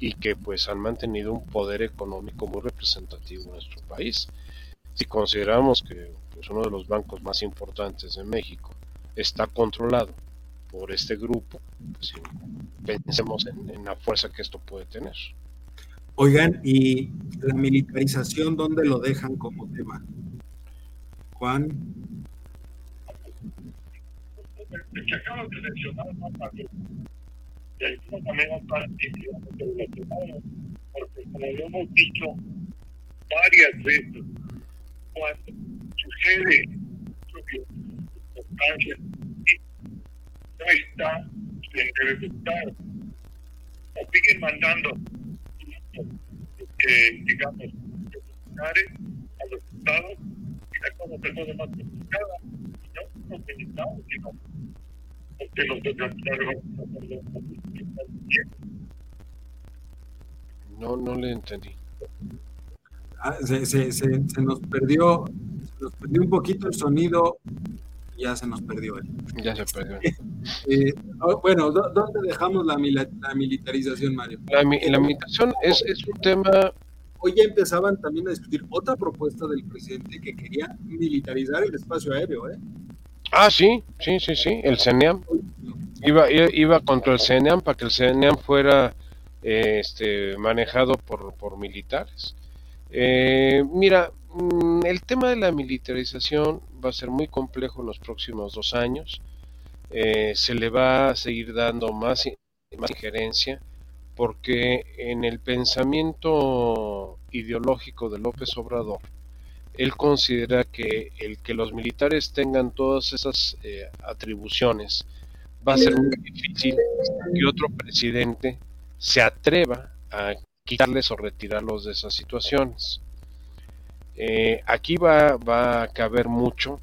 y que pues han mantenido un poder económico muy representativo en nuestro país. Si consideramos que pues, uno de los bancos más importantes de México está controlado por este grupo, pues, pensemos en, la fuerza que esto puede tener. Oigan, ¿y la militarización dónde lo dejan como tema? Juan. El que acabas de mencionar, no de alguna manera relacionado, porque como lo hemos dicho varias veces, cuando sucede importancia no está en el resultado. O siguen mandando que, digamos, militares a los estados y la cosa se pone más complicada. No los militares, sino porque los desgastaron no, no le entendí. Ah, se, se, se, se, nos perdió, se nos perdió un poquito el sonido ya se nos perdió. Él. Ya se perdió. eh, bueno, ¿dónde dejamos la, la militarización, Mario? La, la militarización es, es, un tema... Hoy ya empezaban también a discutir otra propuesta del presidente que quería militarizar el espacio aéreo, ¿eh? Ah, sí, sí, sí, sí, el CENEAM. Iba, iba contra el CENEAM para que el CENEAM fuera eh, este, manejado por, por militares. Eh, mira, mm, el tema de la militarización va a ser muy complejo en los próximos dos años. Eh, se le va a seguir dando más, más injerencia porque en el pensamiento ideológico de López Obrador, él considera que el que los militares tengan todas esas eh, atribuciones va a ser muy difícil que otro presidente se atreva a quitarles o retirarlos de esas situaciones. Eh, aquí va, a caber mucho.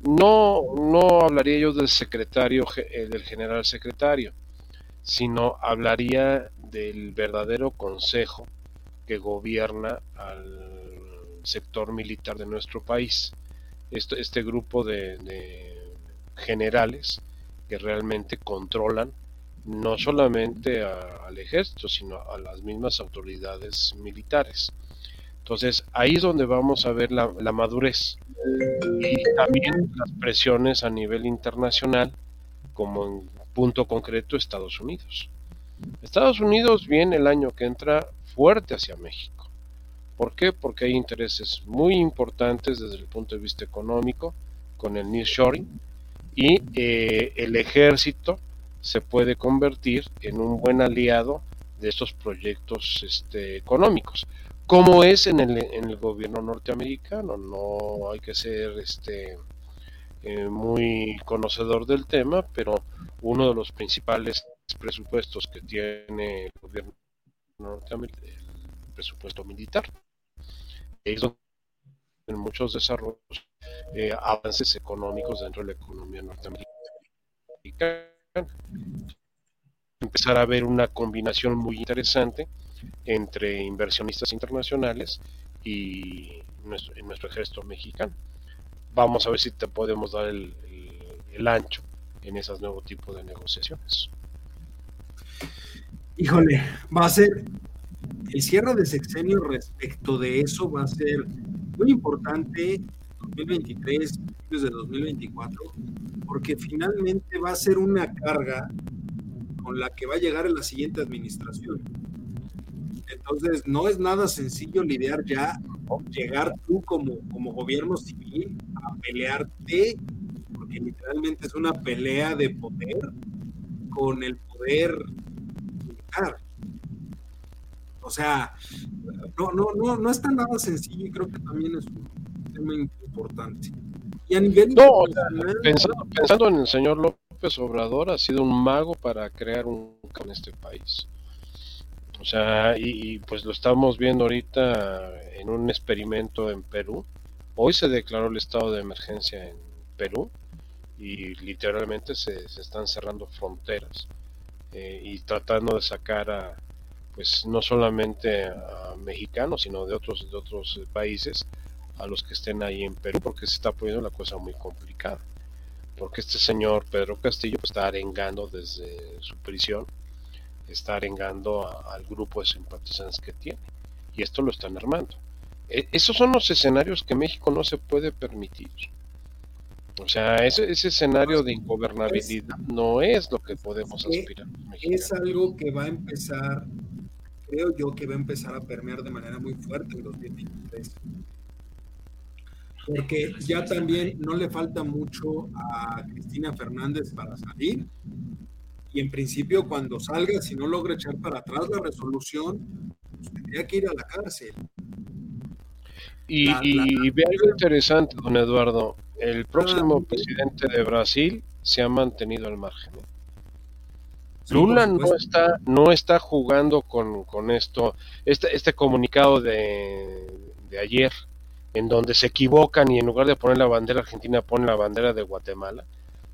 No, no hablaría yo del secretario, eh, del general secretario, sino hablaría del verdadero consejo que gobierna al sector militar de nuestro país. Este, grupo de generales que realmente controlan no solamente a, al ejército, sino a las mismas autoridades militares. Entonces ahí es donde vamos a ver la, madurez y también las presiones a nivel internacional, como en punto concreto Estados Unidos. Estados Unidos viene el año que entra fuerte hacia México. ¿Por qué? Porque hay intereses muy importantes desde el punto de vista económico con el nearshoring y eh, el ejército se puede convertir en un buen aliado de estos proyectos este, económicos como es en el, en el gobierno norteamericano. No hay que ser este eh, muy conocedor del tema, pero uno de los principales presupuestos que tiene el gobierno norteamericano, el presupuesto militar, es donde en muchos desarrollos, eh, avances económicos dentro de la economía norteamericana. Empezar a ver una combinación muy interesante entre inversionistas internacionales y nuestro, ejército mexicano. Vamos a ver si te podemos dar el ancho en esos nuevos tipos de negociaciones. Híjole, va a ser el cierre de sexenio respecto de eso va a ser muy importante 2023 desde 2024 porque finalmente va a ser una carga con la que va a llegar en la siguiente administración. Entonces, no es nada sencillo lidiar ya, llegar tú como, como gobierno civil a pelearte, porque literalmente es una pelea de poder con el poder militar. O sea, no, no, no, no está nada sencillo y creo que también es un tema importante. Y a nivel no, pensando, pensando en el señor López Obrador, ha sido un mago para crear un en este país. O sea, y, y, pues lo estamos viendo ahorita en un experimento en Perú. Hoy se declaró el estado de emergencia en Perú y literalmente se, se están cerrando fronteras eh, y tratando de sacar a, pues no solamente a mexicanos, sino de otros, de otros países a los que estén ahí en Perú, porque se está poniendo la cosa muy complicada. Porque este señor Pedro Castillo está arengando desde su prisión está arengando a, al grupo de simpatizantes que tiene. Y esto lo están armando. E, esos son los escenarios que México no se puede permitir. O sea, ese, ese escenario de ingobernabilidad no es lo que podemos aspirar. Es algo que va a empezar, creo yo que va a empezar a permear de manera muy fuerte en 2023. Porque ya también no le falta mucho a Cristina Fernández para salir. Y en principio cuando salga, si no logra echar para atrás la resolución, pues tendría que ir a la cárcel. Y, la, y, la, y ve algo interesante, don Eduardo, el próximo presidente de Brasil se ha mantenido al margen. Lula no está, no está jugando con, con esto, este, este comunicado de, de ayer, en donde se equivocan y en lugar de poner la bandera argentina ponen la bandera de Guatemala.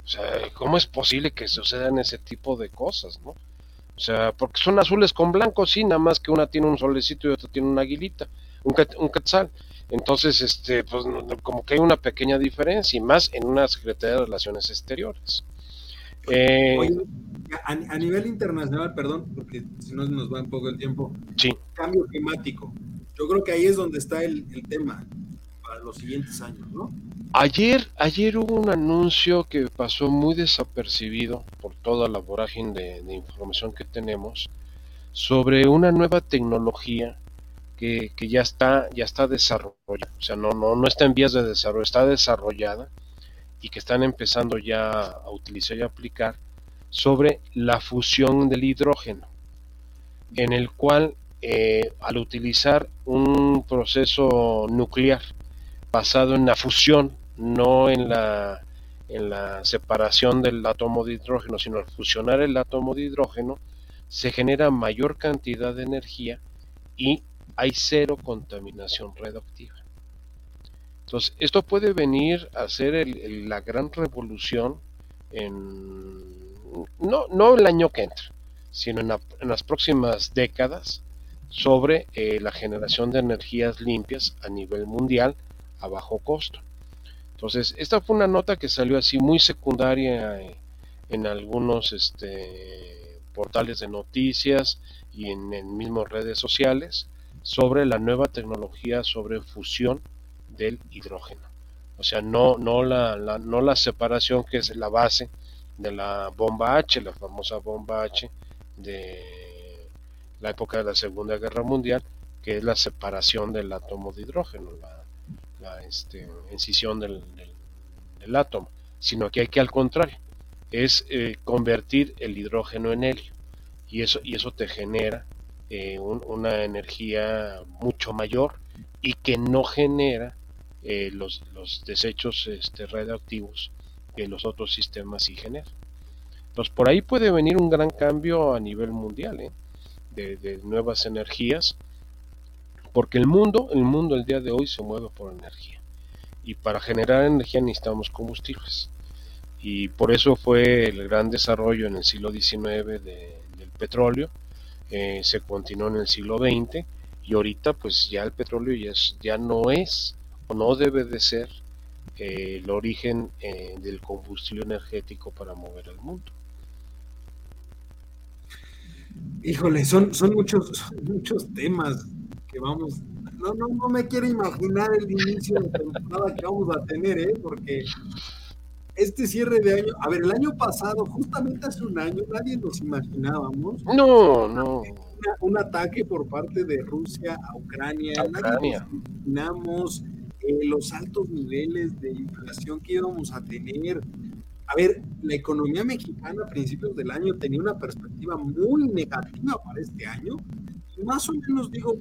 O sea, ¿cómo es posible que sucedan ese tipo de cosas, no? O sea, porque son azules con blanco, sí, nada más que una tiene un solecito y otra tiene una aguilita, un, un quetzal. Entonces, este, pues como que hay una pequeña diferencia, y más en una Secretaría de Relaciones Exteriores. Eh, a, nivel internacional, perdón, porque si no nos va un poco el tiempo. Sí. Cambio climático. Yo creo que ahí es donde está el, tema para los siguientes años, ¿no? Ayer, ayer hubo un anuncio que pasó muy desapercibido por toda la vorágine de, de información que tenemos sobre una nueva tecnología que, que, ya está ya está desarrollada, o sea, no, no, no está en vías de desarrollo, está desarrollada y que están empezando ya a utilizar y aplicar sobre la fusión del hidrógeno, en el cual eh, al utilizar un proceso nuclear basado en la fusión, no en la, en la separación del átomo de hidrógeno, sino al fusionar el átomo de hidrógeno, se genera mayor cantidad de energía y hay cero contaminación radioactiva. Entonces, esto puede venir a ser la gran revolución en, no, no el año que entra, sino en, las próximas décadas sobre eh, la generación de energías limpias a nivel mundial a bajo costo. Entonces, esta fue una nota que salió así muy secundaria en algunos este, portales de noticias y en, en mismas redes sociales sobre la nueva tecnología sobre fusión del hidrógeno. O sea, no, no, la, no la separación que es la base de la bomba H, la famosa bomba H de la época de la Segunda Guerra Mundial, que es la separación del átomo de hidrógeno, la, este, incisión del, átomo, sino que hay que al contrario, es eh, convertir el hidrógeno en helio y eso, y eso te genera eh, una energía mucho mayor y que no genera eh, los, los, desechos este, radioactivos que los otros sistemas sí generan. Entonces por ahí puede venir un gran cambio a nivel mundial ¿eh? de, nuevas energías, porque el mundo, el mundo el día de hoy se mueve por energía y para generar energía necesitamos combustibles y por eso fue el gran desarrollo en el siglo XIX del petróleo, eh, se continuó en el siglo XX y ahorita pues ya el petróleo ya, ya no es no debe de ser eh, el origen eh, del combustible energético para mover el mundo. Híjole, son, son muchos, muchos temas que vamos. No, no, no me quiero imaginar el inicio de temporada que vamos a tener, ¿eh? porque este cierre de año, a ver, el año pasado, justamente hace un año, nadie nos imaginábamos. No, no. un ataque por parte de Rusia a Ucrania. Nadie nos imaginamos eh, los altos niveles de inflación que íbamos a tener. A ver, la economía mexicana a principios del año tenía una perspectiva muy negativa para este año. Y más o menos digo,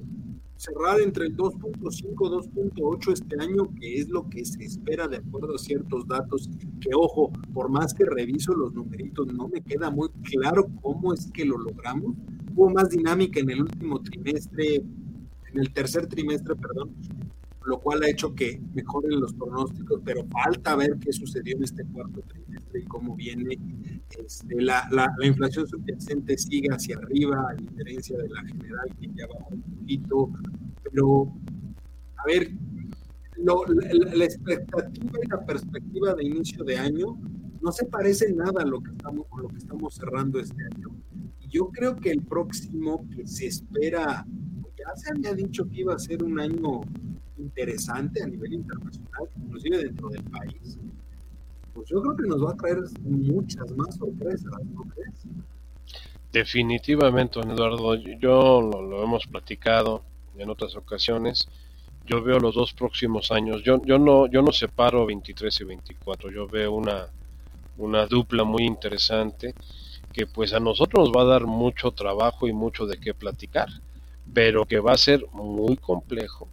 cerrar entre el 2.5 2.8 este año, que es lo que se espera de acuerdo a ciertos datos, que ojo, por más que reviso los numeritos, no me queda muy claro cómo es que lo logramos. Hubo más dinámica en el último trimestre, en el tercer trimestre, perdón, lo cual ha hecho que mejoren los pronósticos, pero falta ver qué sucedió en este cuarto trimestre y cómo viene. Este, la, la, inflación subyacente sigue hacia arriba, a diferencia de la general que ya bajó un poquito, pero a ver, la, expectativa y la perspectiva de inicio de año no se parece nada a lo que estamos, con lo que estamos cerrando este año. Y yo creo que el próximo que se espera, ya se había dicho que iba a ser un año interesante a nivel internacional, inclusive dentro del país, pues yo creo que nos va a traer muchas más sorpresas, ¿no crees? Definitivamente, Eduardo, yo lo, hemos platicado en otras ocasiones. Yo veo los dos próximos años. Yo, yo no, yo no separo 23 y 24. Yo veo una, una dupla muy interesante que pues a nosotros nos va a dar mucho trabajo y mucho de qué platicar, pero que va a ser muy complejo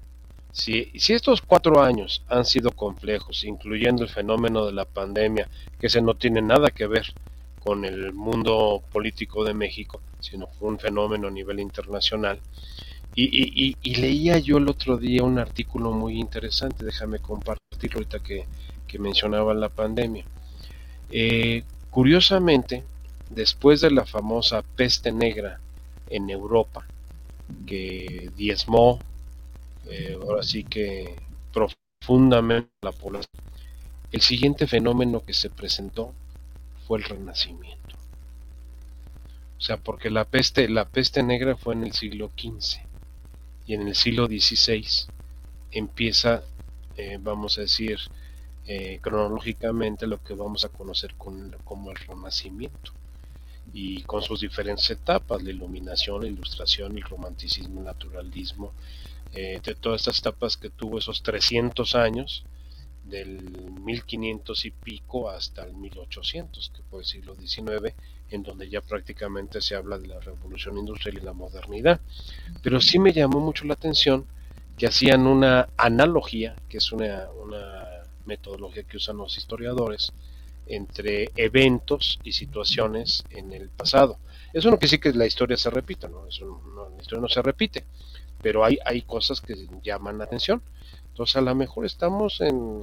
si, estos cuatro años han sido complejos, incluyendo el fenómeno de la pandemia, que se no tiene nada que ver con el mundo político de México, sino fue un fenómeno a nivel internacional. Y, leía yo el otro día un artículo muy interesante, déjame compartirlo ahorita que, que mencionaba la pandemia. Eh, curiosamente, después de la famosa peste negra en Europa, que diezmó, eh, ahora sí que profundamente la población, el siguiente fenómeno que se presentó fue el renacimiento. O sea, porque la peste, la peste negra fue en el siglo XV y en el siglo XVI empieza, eh, vamos a decir, eh, cronológicamente lo que vamos a conocer como el renacimiento y con sus diferentes etapas, la iluminación, la ilustración, el romanticismo, el naturalismo, eh, de todas estas etapas que tuvo esos 300 años, del 1500 y pico hasta el 1800, que fue el siglo XIX, en donde ya prácticamente se habla de la revolución industrial y la modernidad. Pero sí me llamó mucho la atención que hacían una analogía, que es una, una metodología que usan los historiadores, entre eventos y situaciones en el pasado. Eso no quiere decir que la historia se repita, ¿no? Eso la historia no se repite, pero hay, hay cosas que llaman la atención. Entonces a lo mejor estamos en,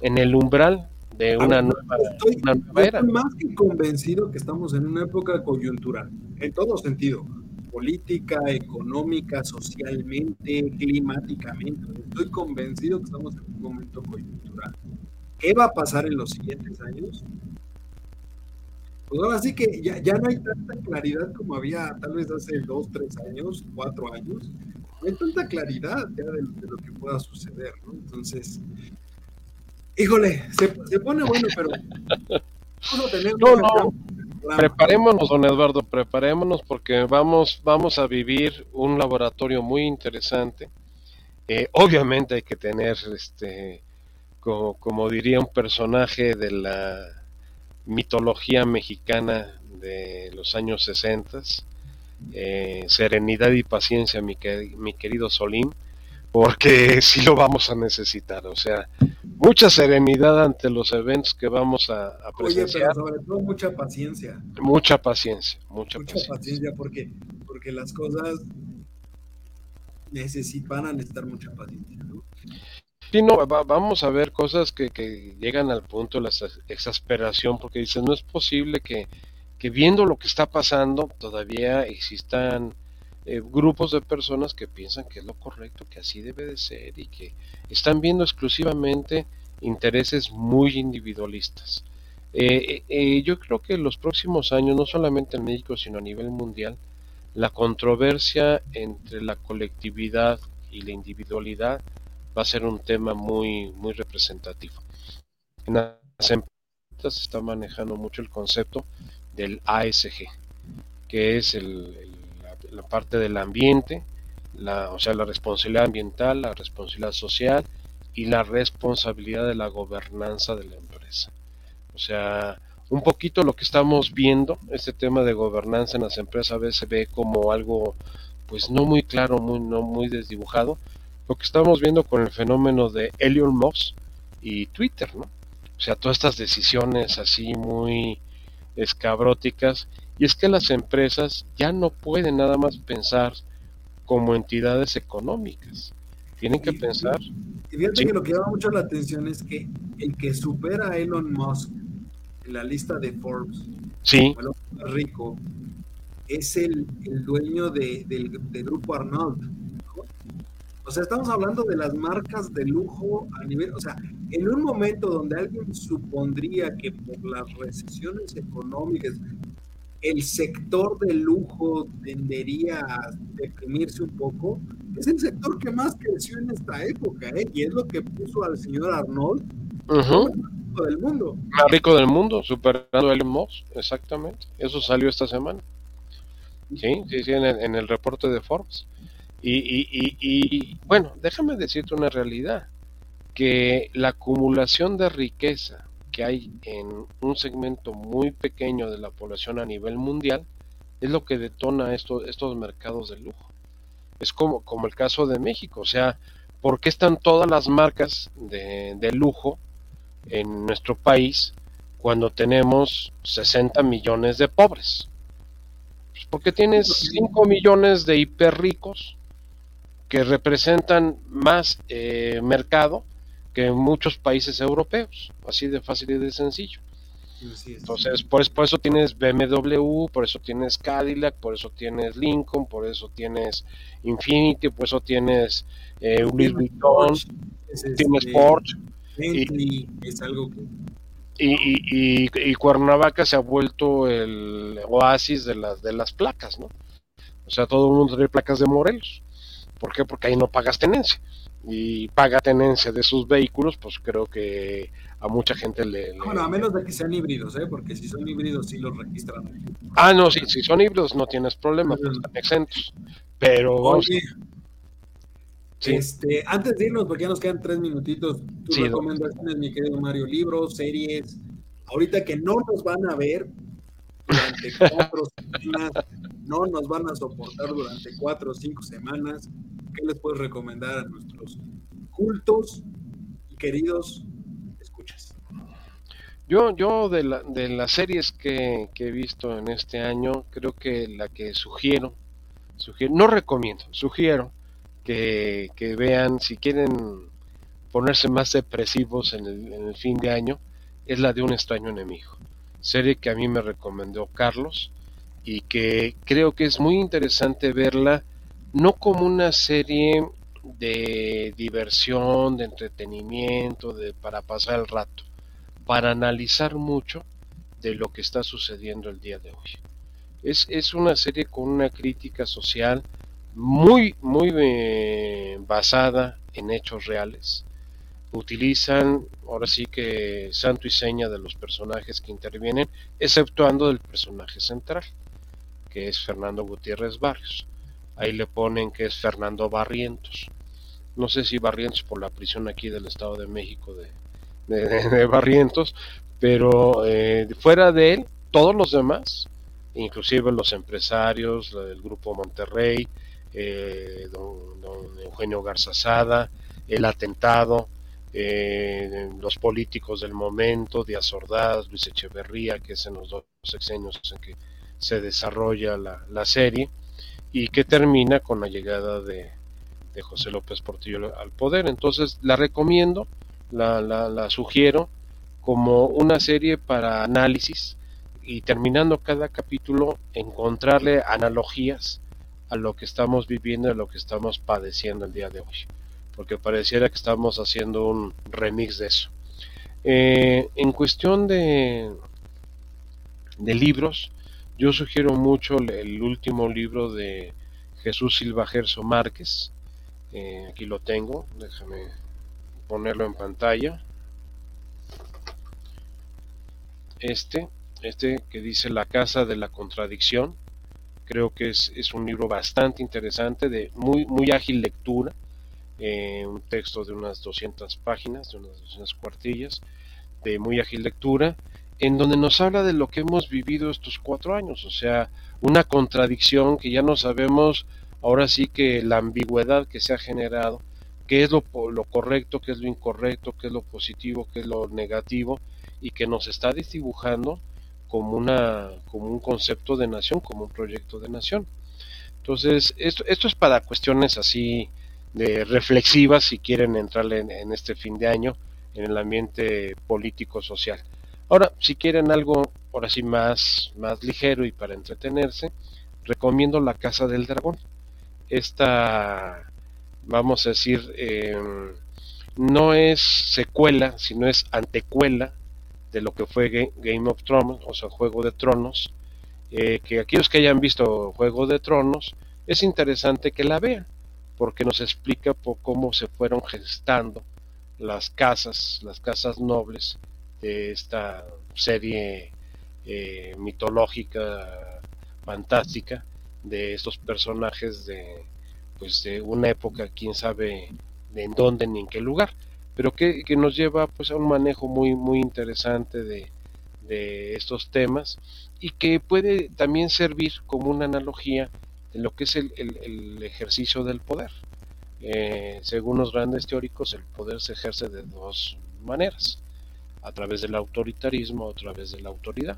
en el umbral de una, nueva, estoy, era. más que convencido que estamos en una época coyuntural, en todo sentido, política, económica, socialmente, climáticamente. Estoy convencido que estamos en un momento coyuntural. ¿Qué va a pasar en los siguientes años? Pues ahora sí que ya, ya no hay tanta claridad como había tal vez hace dos, tres años, cuatro años. Hay tanta claridad ya de, lo que pueda suceder, ¿no? Entonces, híjole, se, se pone bueno, pero vamos a tener no, no. Preparémonos, don Eduardo, preparémonos porque vamos, vamos a vivir un laboratorio muy interesante. Eh, obviamente hay que tener este como, diría un personaje de la mitología mexicana de los años 60, eh, serenidad y paciencia, mi, mi querido Solín, porque sí lo vamos a necesitar, o sea, mucha serenidad ante los eventos que vamos a, a presenciar. Oye, sobre todo mucha paciencia. Mucha paciencia, mucha, mucha paciencia. porque, porque las cosas necesitan a necesitar mucha paciencia, ¿no? Sí, no, vamos a ver cosas que, que, llegan al punto de la exasperación, porque dicen, no es posible que, que viendo lo que está pasando, todavía existan eh, grupos de personas que piensan que es lo correcto, que así debe de ser y que están viendo exclusivamente intereses muy individualistas. Eh, eh, yo creo que en los próximos años, no solamente en México, sino a nivel mundial, la controversia entre la colectividad y la individualidad va a ser un tema muy, muy representativo. En las empresas se está manejando mucho el concepto del ASG, que es la, parte del ambiente, la, o sea, la responsabilidad ambiental, la responsabilidad social y la responsabilidad de la gobernanza de la empresa. O sea, un poquito lo que estamos viendo, este tema de gobernanza en las empresas a veces se ve como algo pues no muy claro, muy, no muy desdibujado, lo que estamos viendo con el fenómeno de Elon Musk y Twitter, ¿no? O sea, todas estas decisiones así muy escabróticas. Y es que las empresas ya no pueden nada más pensar como entidades económicas. Tienen que pensar. Y fíjate que lo que llama mucho la atención es que el que supera a Elon Musk en la lista de Forbes, sí. el más rico, es el, dueño del, del grupo Arnold o sea, estamos hablando de las marcas de lujo a nivel, o sea, en un momento donde alguien supondría que por las recesiones económicas el sector de lujo tendería a deprimirse un poco, es el sector que más creció en esta época, ¿eh? y es lo que puso al señor Arnold más rico del mundo. Más rico del mundo, superando a Elon Musk, exactamente. Eso salió esta semana. Sí, sí, sí, en el reporte de Forbes. Y, bueno, déjame decirte una realidad, que la acumulación de riqueza que hay en un segmento muy pequeño de la población a nivel mundial es lo que detona estos, estos mercados de lujo. Es como, como el caso de México, o sea, ¿por qué están todas las marcas de, de lujo en nuestro país cuando tenemos 60 millones de pobres? Pues porque tienes 5 millones de hiperricos que representan más eh, mercado que en muchos países europeos, así de fácil y de sencillo. Entonces, por, eso tienes BMW, por eso tienes Cadillac, por eso tienes Lincoln, por eso tienes Infinity, por eso tienes eh, Louis Vuitton, tienes este, Porsche. Y, es algo que... Y, y, Cuernavaca se ha vuelto el oasis de las, de las placas, ¿no? O sea, todo el mundo tiene placas de Morelos. ¿Por qué? Porque ahí no pagas tenencia. Y paga tenencia de sus vehículos, pues creo que a mucha gente le, Bueno, a menos de que sean híbridos, ¿eh? Porque si son híbridos sí los registran. Ah, no, sí, si son híbridos no tienes problema, pues están exentos. Pero... Este, antes de irnos, porque ya nos quedan tres minutitos, tus recomendaciones, mi querido Mario, libros, series, ahorita que no nos van a ver durante cuatro semanas, no nos van a soportar durante cuatro o cinco semanas, ¿qué les puedes recomendar a nuestros cultos y queridos escuchas? Yo, yo de, la, de las series que, que, he visto en este año, creo que la que sugiero, sugiero no recomiendo, sugiero, que, vean, si quieren ponerse más depresivos en el, fin de año, es la de un extraño enemigo. Serie que a mí me recomendó Carlos y que creo que es muy interesante verla no como una serie de diversión, de entretenimiento, de para pasar el rato, para analizar mucho de lo que está sucediendo el día de hoy. Es, es una serie con una crítica social muy, muy eh, basada en hechos reales. Utilizan ahora sí que santo y seña de los personajes que intervienen, exceptuando del personaje central, que es Fernando Gutiérrez Barrios. Ahí le ponen que es Fernando Barrientos. No sé si Barrientos por la prisión aquí del Estado de México de, Barrientos, pero eh, fuera de él, todos los demás, inclusive los empresarios, del Grupo Monterrey, eh, don, Eugenio Garzazada, el atentado, eh, los políticos del momento, Díaz Ordaz, Luis Echeverría, que es en los dos sexenios en que se desarrolla la, serie, y que termina con la llegada de, José López Portillo al poder. Entonces la recomiendo, la, la sugiero como una serie para análisis y terminando cada capítulo encontrarle analogías a lo que estamos viviendo, a lo que estamos padeciendo el día de hoy, porque pareciera que estamos haciendo un remix de eso. Eh, en cuestión de, de libros, yo sugiero mucho el último libro de Jesús Silva Gerso Márquez. Eh, aquí lo tengo, déjame ponerlo en pantalla. Este, este que dice La Casa de la Contradicción, Creo que es, es un libro bastante interesante, de muy, muy ágil lectura, eh, un texto de unas 200 páginas, de unas 200 cuartillas, de muy ágil lectura, en donde nos habla de lo que hemos vivido estos cuatro años, o sea, una contradicción que ya no sabemos, ahora sí que la ambigüedad que se ha generado, qué es lo, lo correcto, qué es lo incorrecto, qué es lo positivo, qué es lo negativo, y que nos está desdibujando como, una, como un concepto de nación, como un proyecto de nación. Entonces, esto, esto es para cuestiones así de reflexivas si quieren entrarle en, este fin de año en el ambiente político social. Ahora, si quieren algo ahora sí más, más ligero y para entretenerse, recomiendo La Casa del Dragón. Esta, vamos a decir, em, no es secuela, sino es antecuela de lo que fue Game of Thrones, o sea, Juego de Tronos, eh, que aquellos que hayan visto Juego de Tronos, es interesante que la vean, porque nos explica por cómo se fueron gestando las casas, las casas nobles de esta serie eh, mitológica, fantástica, de estos personajes de, pues, de una época, quién sabe de en dónde ni en qué lugar pero que, nos lleva pues a un manejo muy muy interesante de, estos temas y que puede también servir como una analogía de lo que es el, ejercicio del poder. Eh, según los grandes teóricos, el poder se ejerce de dos maneras. A través del autoritarismo, a través de la autoridad.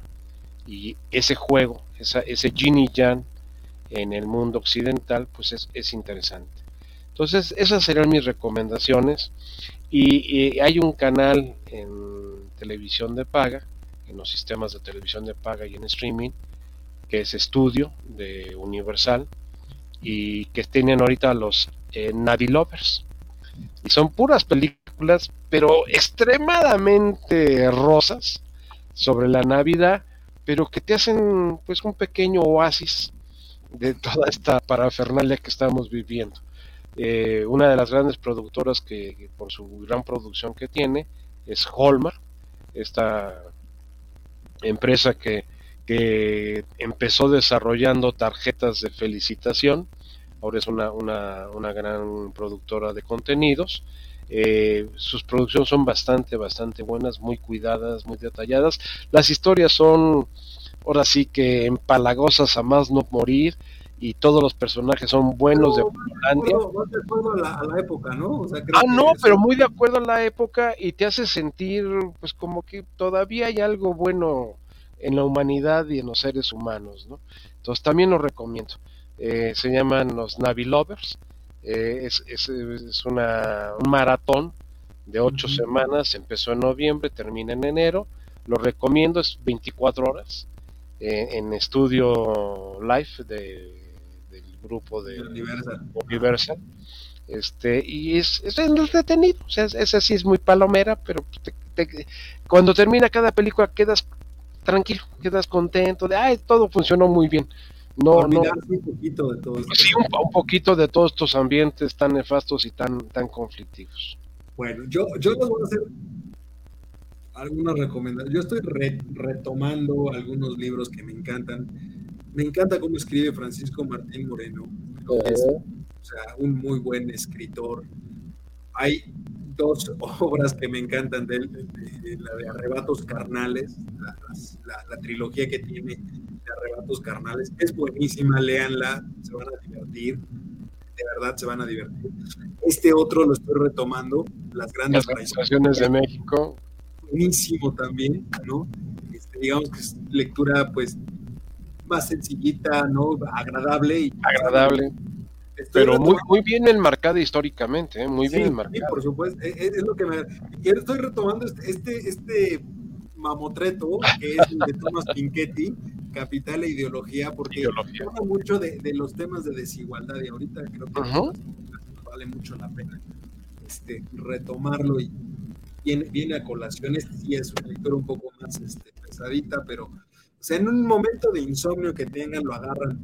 Y ese juego, ese yin y yang en el mundo occidental, pues es, es interesante. Entonces, esas serían mis recomendaciones. Y, y, hay un canal en televisión de paga, en los sistemas de televisión de paga y en streaming, que es Estudio de Universal, y que tienen ahorita los eh, Navi Lovers. Y son puras películas, pero extremadamente rosas sobre la Navidad, pero que te hacen pues un pequeño oasis de toda esta parafernalia que estamos viviendo. Eh, una de las grandes productoras que, por su gran producción que tiene es Hallmark, esta empresa que, que empezó desarrollando tarjetas de felicitación, ahora es una, una, una gran productora de contenidos. Eh, sus producciones son bastante, bastante buenas, muy cuidadas, muy detalladas. Las historias son, ahora sí que empalagosas a más no morir y todos los personajes son buenos de Polandia. De acuerdo a la, a la, época, ¿no? O sea, ah, no, pero muy de acuerdo a la época y te hace sentir, pues, como que todavía hay algo bueno en la humanidad y en los seres humanos, ¿no? Entonces también lo recomiendo. Eh, se llaman los Navi Lovers. Eh, es, es, es una, un maratón de ocho uh -huh. semanas, empezó en noviembre, termina en enero. Lo recomiendo, es 24 horas eh, en estudio live de, grupo de Universal. Universal. Este, y es, es entretenido, o sea, esa sí es muy palomera, pero te, te, cuando termina cada película quedas tranquilo, quedas contento de, ay, todo funcionó muy bien. No, no, un poquito de todo esto. Sí, un, un, poquito de todos estos ambientes tan nefastos y tan, tan conflictivos. Bueno, yo, yo les voy a hacer algunas recomendaciones. Yo estoy re, retomando algunos libros que me encantan me encanta cómo escribe Francisco Martín Moreno. Es, o sea, un muy buen escritor. Hay dos obras que me encantan de él, de, de, la de Arrebatos Carnales, la, la, la, trilogía que tiene Arrebatos Carnales. Es buenísima, léanla, se van a divertir. De verdad se van a divertir. Este otro lo estoy retomando, Las Grandes Paisajes de México. Buenísimo también, ¿no? Este, digamos que es lectura, pues, más sencillita, ¿no? Agradable. Y, Agradable. Pero muy, muy bien enmarcada históricamente, ¿eh? muy sí, bien enmarcada. Sí, por supuesto, es, es, lo que me... Estoy retomando este, este, este mamotreto, que es el de Thomas Piketty, Capital e Ideología, porque Ideología. habla mucho de, de, los temas de desigualdad y ahorita creo que uh -huh. vale mucho la pena este, retomarlo y viene, viene a colación. Este sí es una lectura un poco más este, pesadita, pero o sea, en un momento de insomnio que tengan, lo agarran,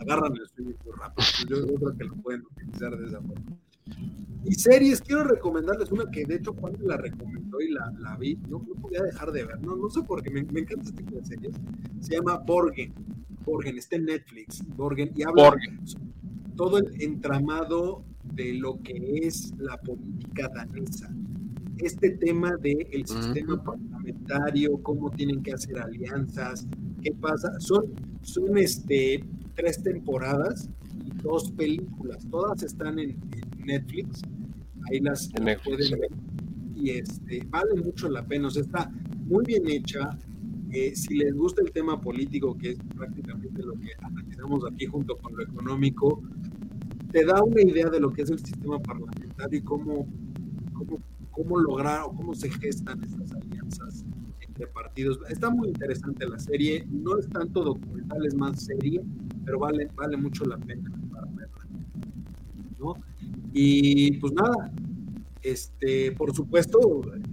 agarran el sueño muy rápido. Yo, yo, creo que lo pueden utilizar de esa forma. Y series, quiero recomendarles una que de hecho Juan la recomendó y la, la vi, no, no, podía dejar de ver, no, no sé por qué, me, me, encanta este tipo de series. Se llama Borgen, Borgen, está en Netflix, Borgen, y habla Borgen. todo el entramado de lo que es la política danesa este tema del de sistema parlamentario, cómo tienen que hacer alianzas, qué pasa. Son, son este, tres temporadas y dos películas. Todas están en, en Netflix. Ahí las Netflix, pueden ver. Y este, vale mucho la pena. O sea, está muy bien hecha. Eh, si les gusta el tema político, que es prácticamente lo que analizamos aquí junto con lo económico, te da una idea de lo que es el sistema parlamentario y cómo, cómo cómo lograr o cómo se gestan estas alianzas entre partidos. Está muy interesante la serie, no es tanto documental, es más serie, pero vale, vale mucho la pena para verla. ¿no? Y pues nada, este, por supuesto,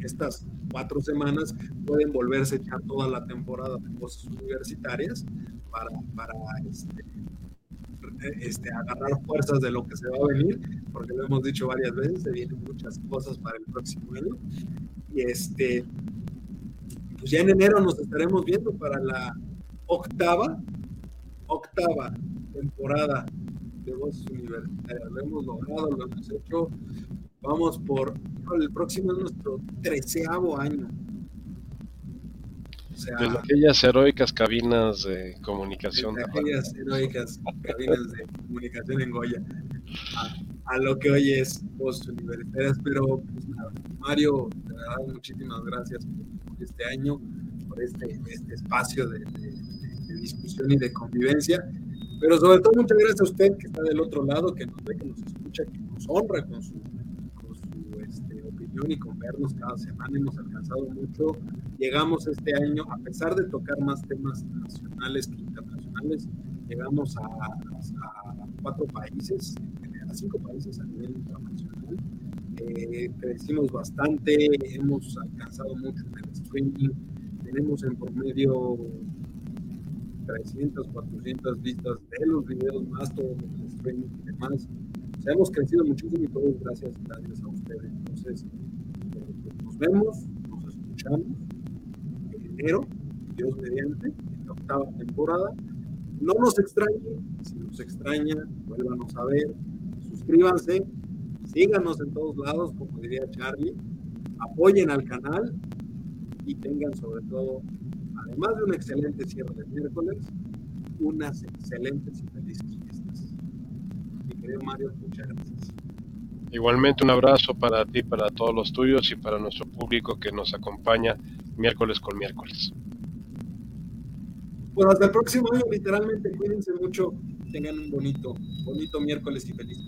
estas cuatro semanas pueden volverse a echar toda la temporada de cosas universitarias para, para este, este, agarrar fuerzas de lo que se va a venir, porque lo hemos dicho varias veces, se vienen muchas cosas para el próximo año. Y este, pues ya en enero nos estaremos viendo para la octava, octava temporada de Voces Universitarias. Lo hemos logrado, lo hemos hecho. Vamos por, el próximo es nuestro treceavo año. O sea, desde aquellas heroicas cabinas de comunicación. Desde aquellas heroicas cabinas de comunicación en Goya. A lo que hoy es Post Universitarias. Pero, pues nada, Mario, te verdad, muchísimas gracias por este año, por este, este espacio de, discusión y de convivencia. Pero sobre todo, muchas gracias a usted que está del otro lado, que nos ve, que nos escucha, que nos honra con su, con su este, opinión y con vernos cada semana. Hemos alcanzado mucho. Llegamos este año, a pesar de tocar más temas nacionales que internacionales, llegamos a, a cuatro países cinco países a nivel internacional. Eh, crecimos bastante, hemos alcanzado mucho en el streaming, tenemos en promedio 300, 400 vistas de los videos, más todo el streaming y demás. O sea, hemos crecido muchísimo y todo gracias, gracias a ustedes. Entonces, eh, pues, nos vemos, nos escuchamos en enero, Dios mediante, en la octava temporada. No nos extrañe, si nos extraña, vuélvanos a ver, suscríbanse, síganos en todos lados, como diría Charlie, apoyen al canal y tengan sobre todo, además de un excelente cierre de miércoles, unas excelentes y felices fiestas. Mi querido Mario, muchas gracias. Igualmente un abrazo para ti, para todos los tuyos y para nuestro público que nos acompaña miércoles con miércoles. Pues hasta el próximo año, literalmente, cuídense mucho, tengan un bonito, bonito miércoles y feliz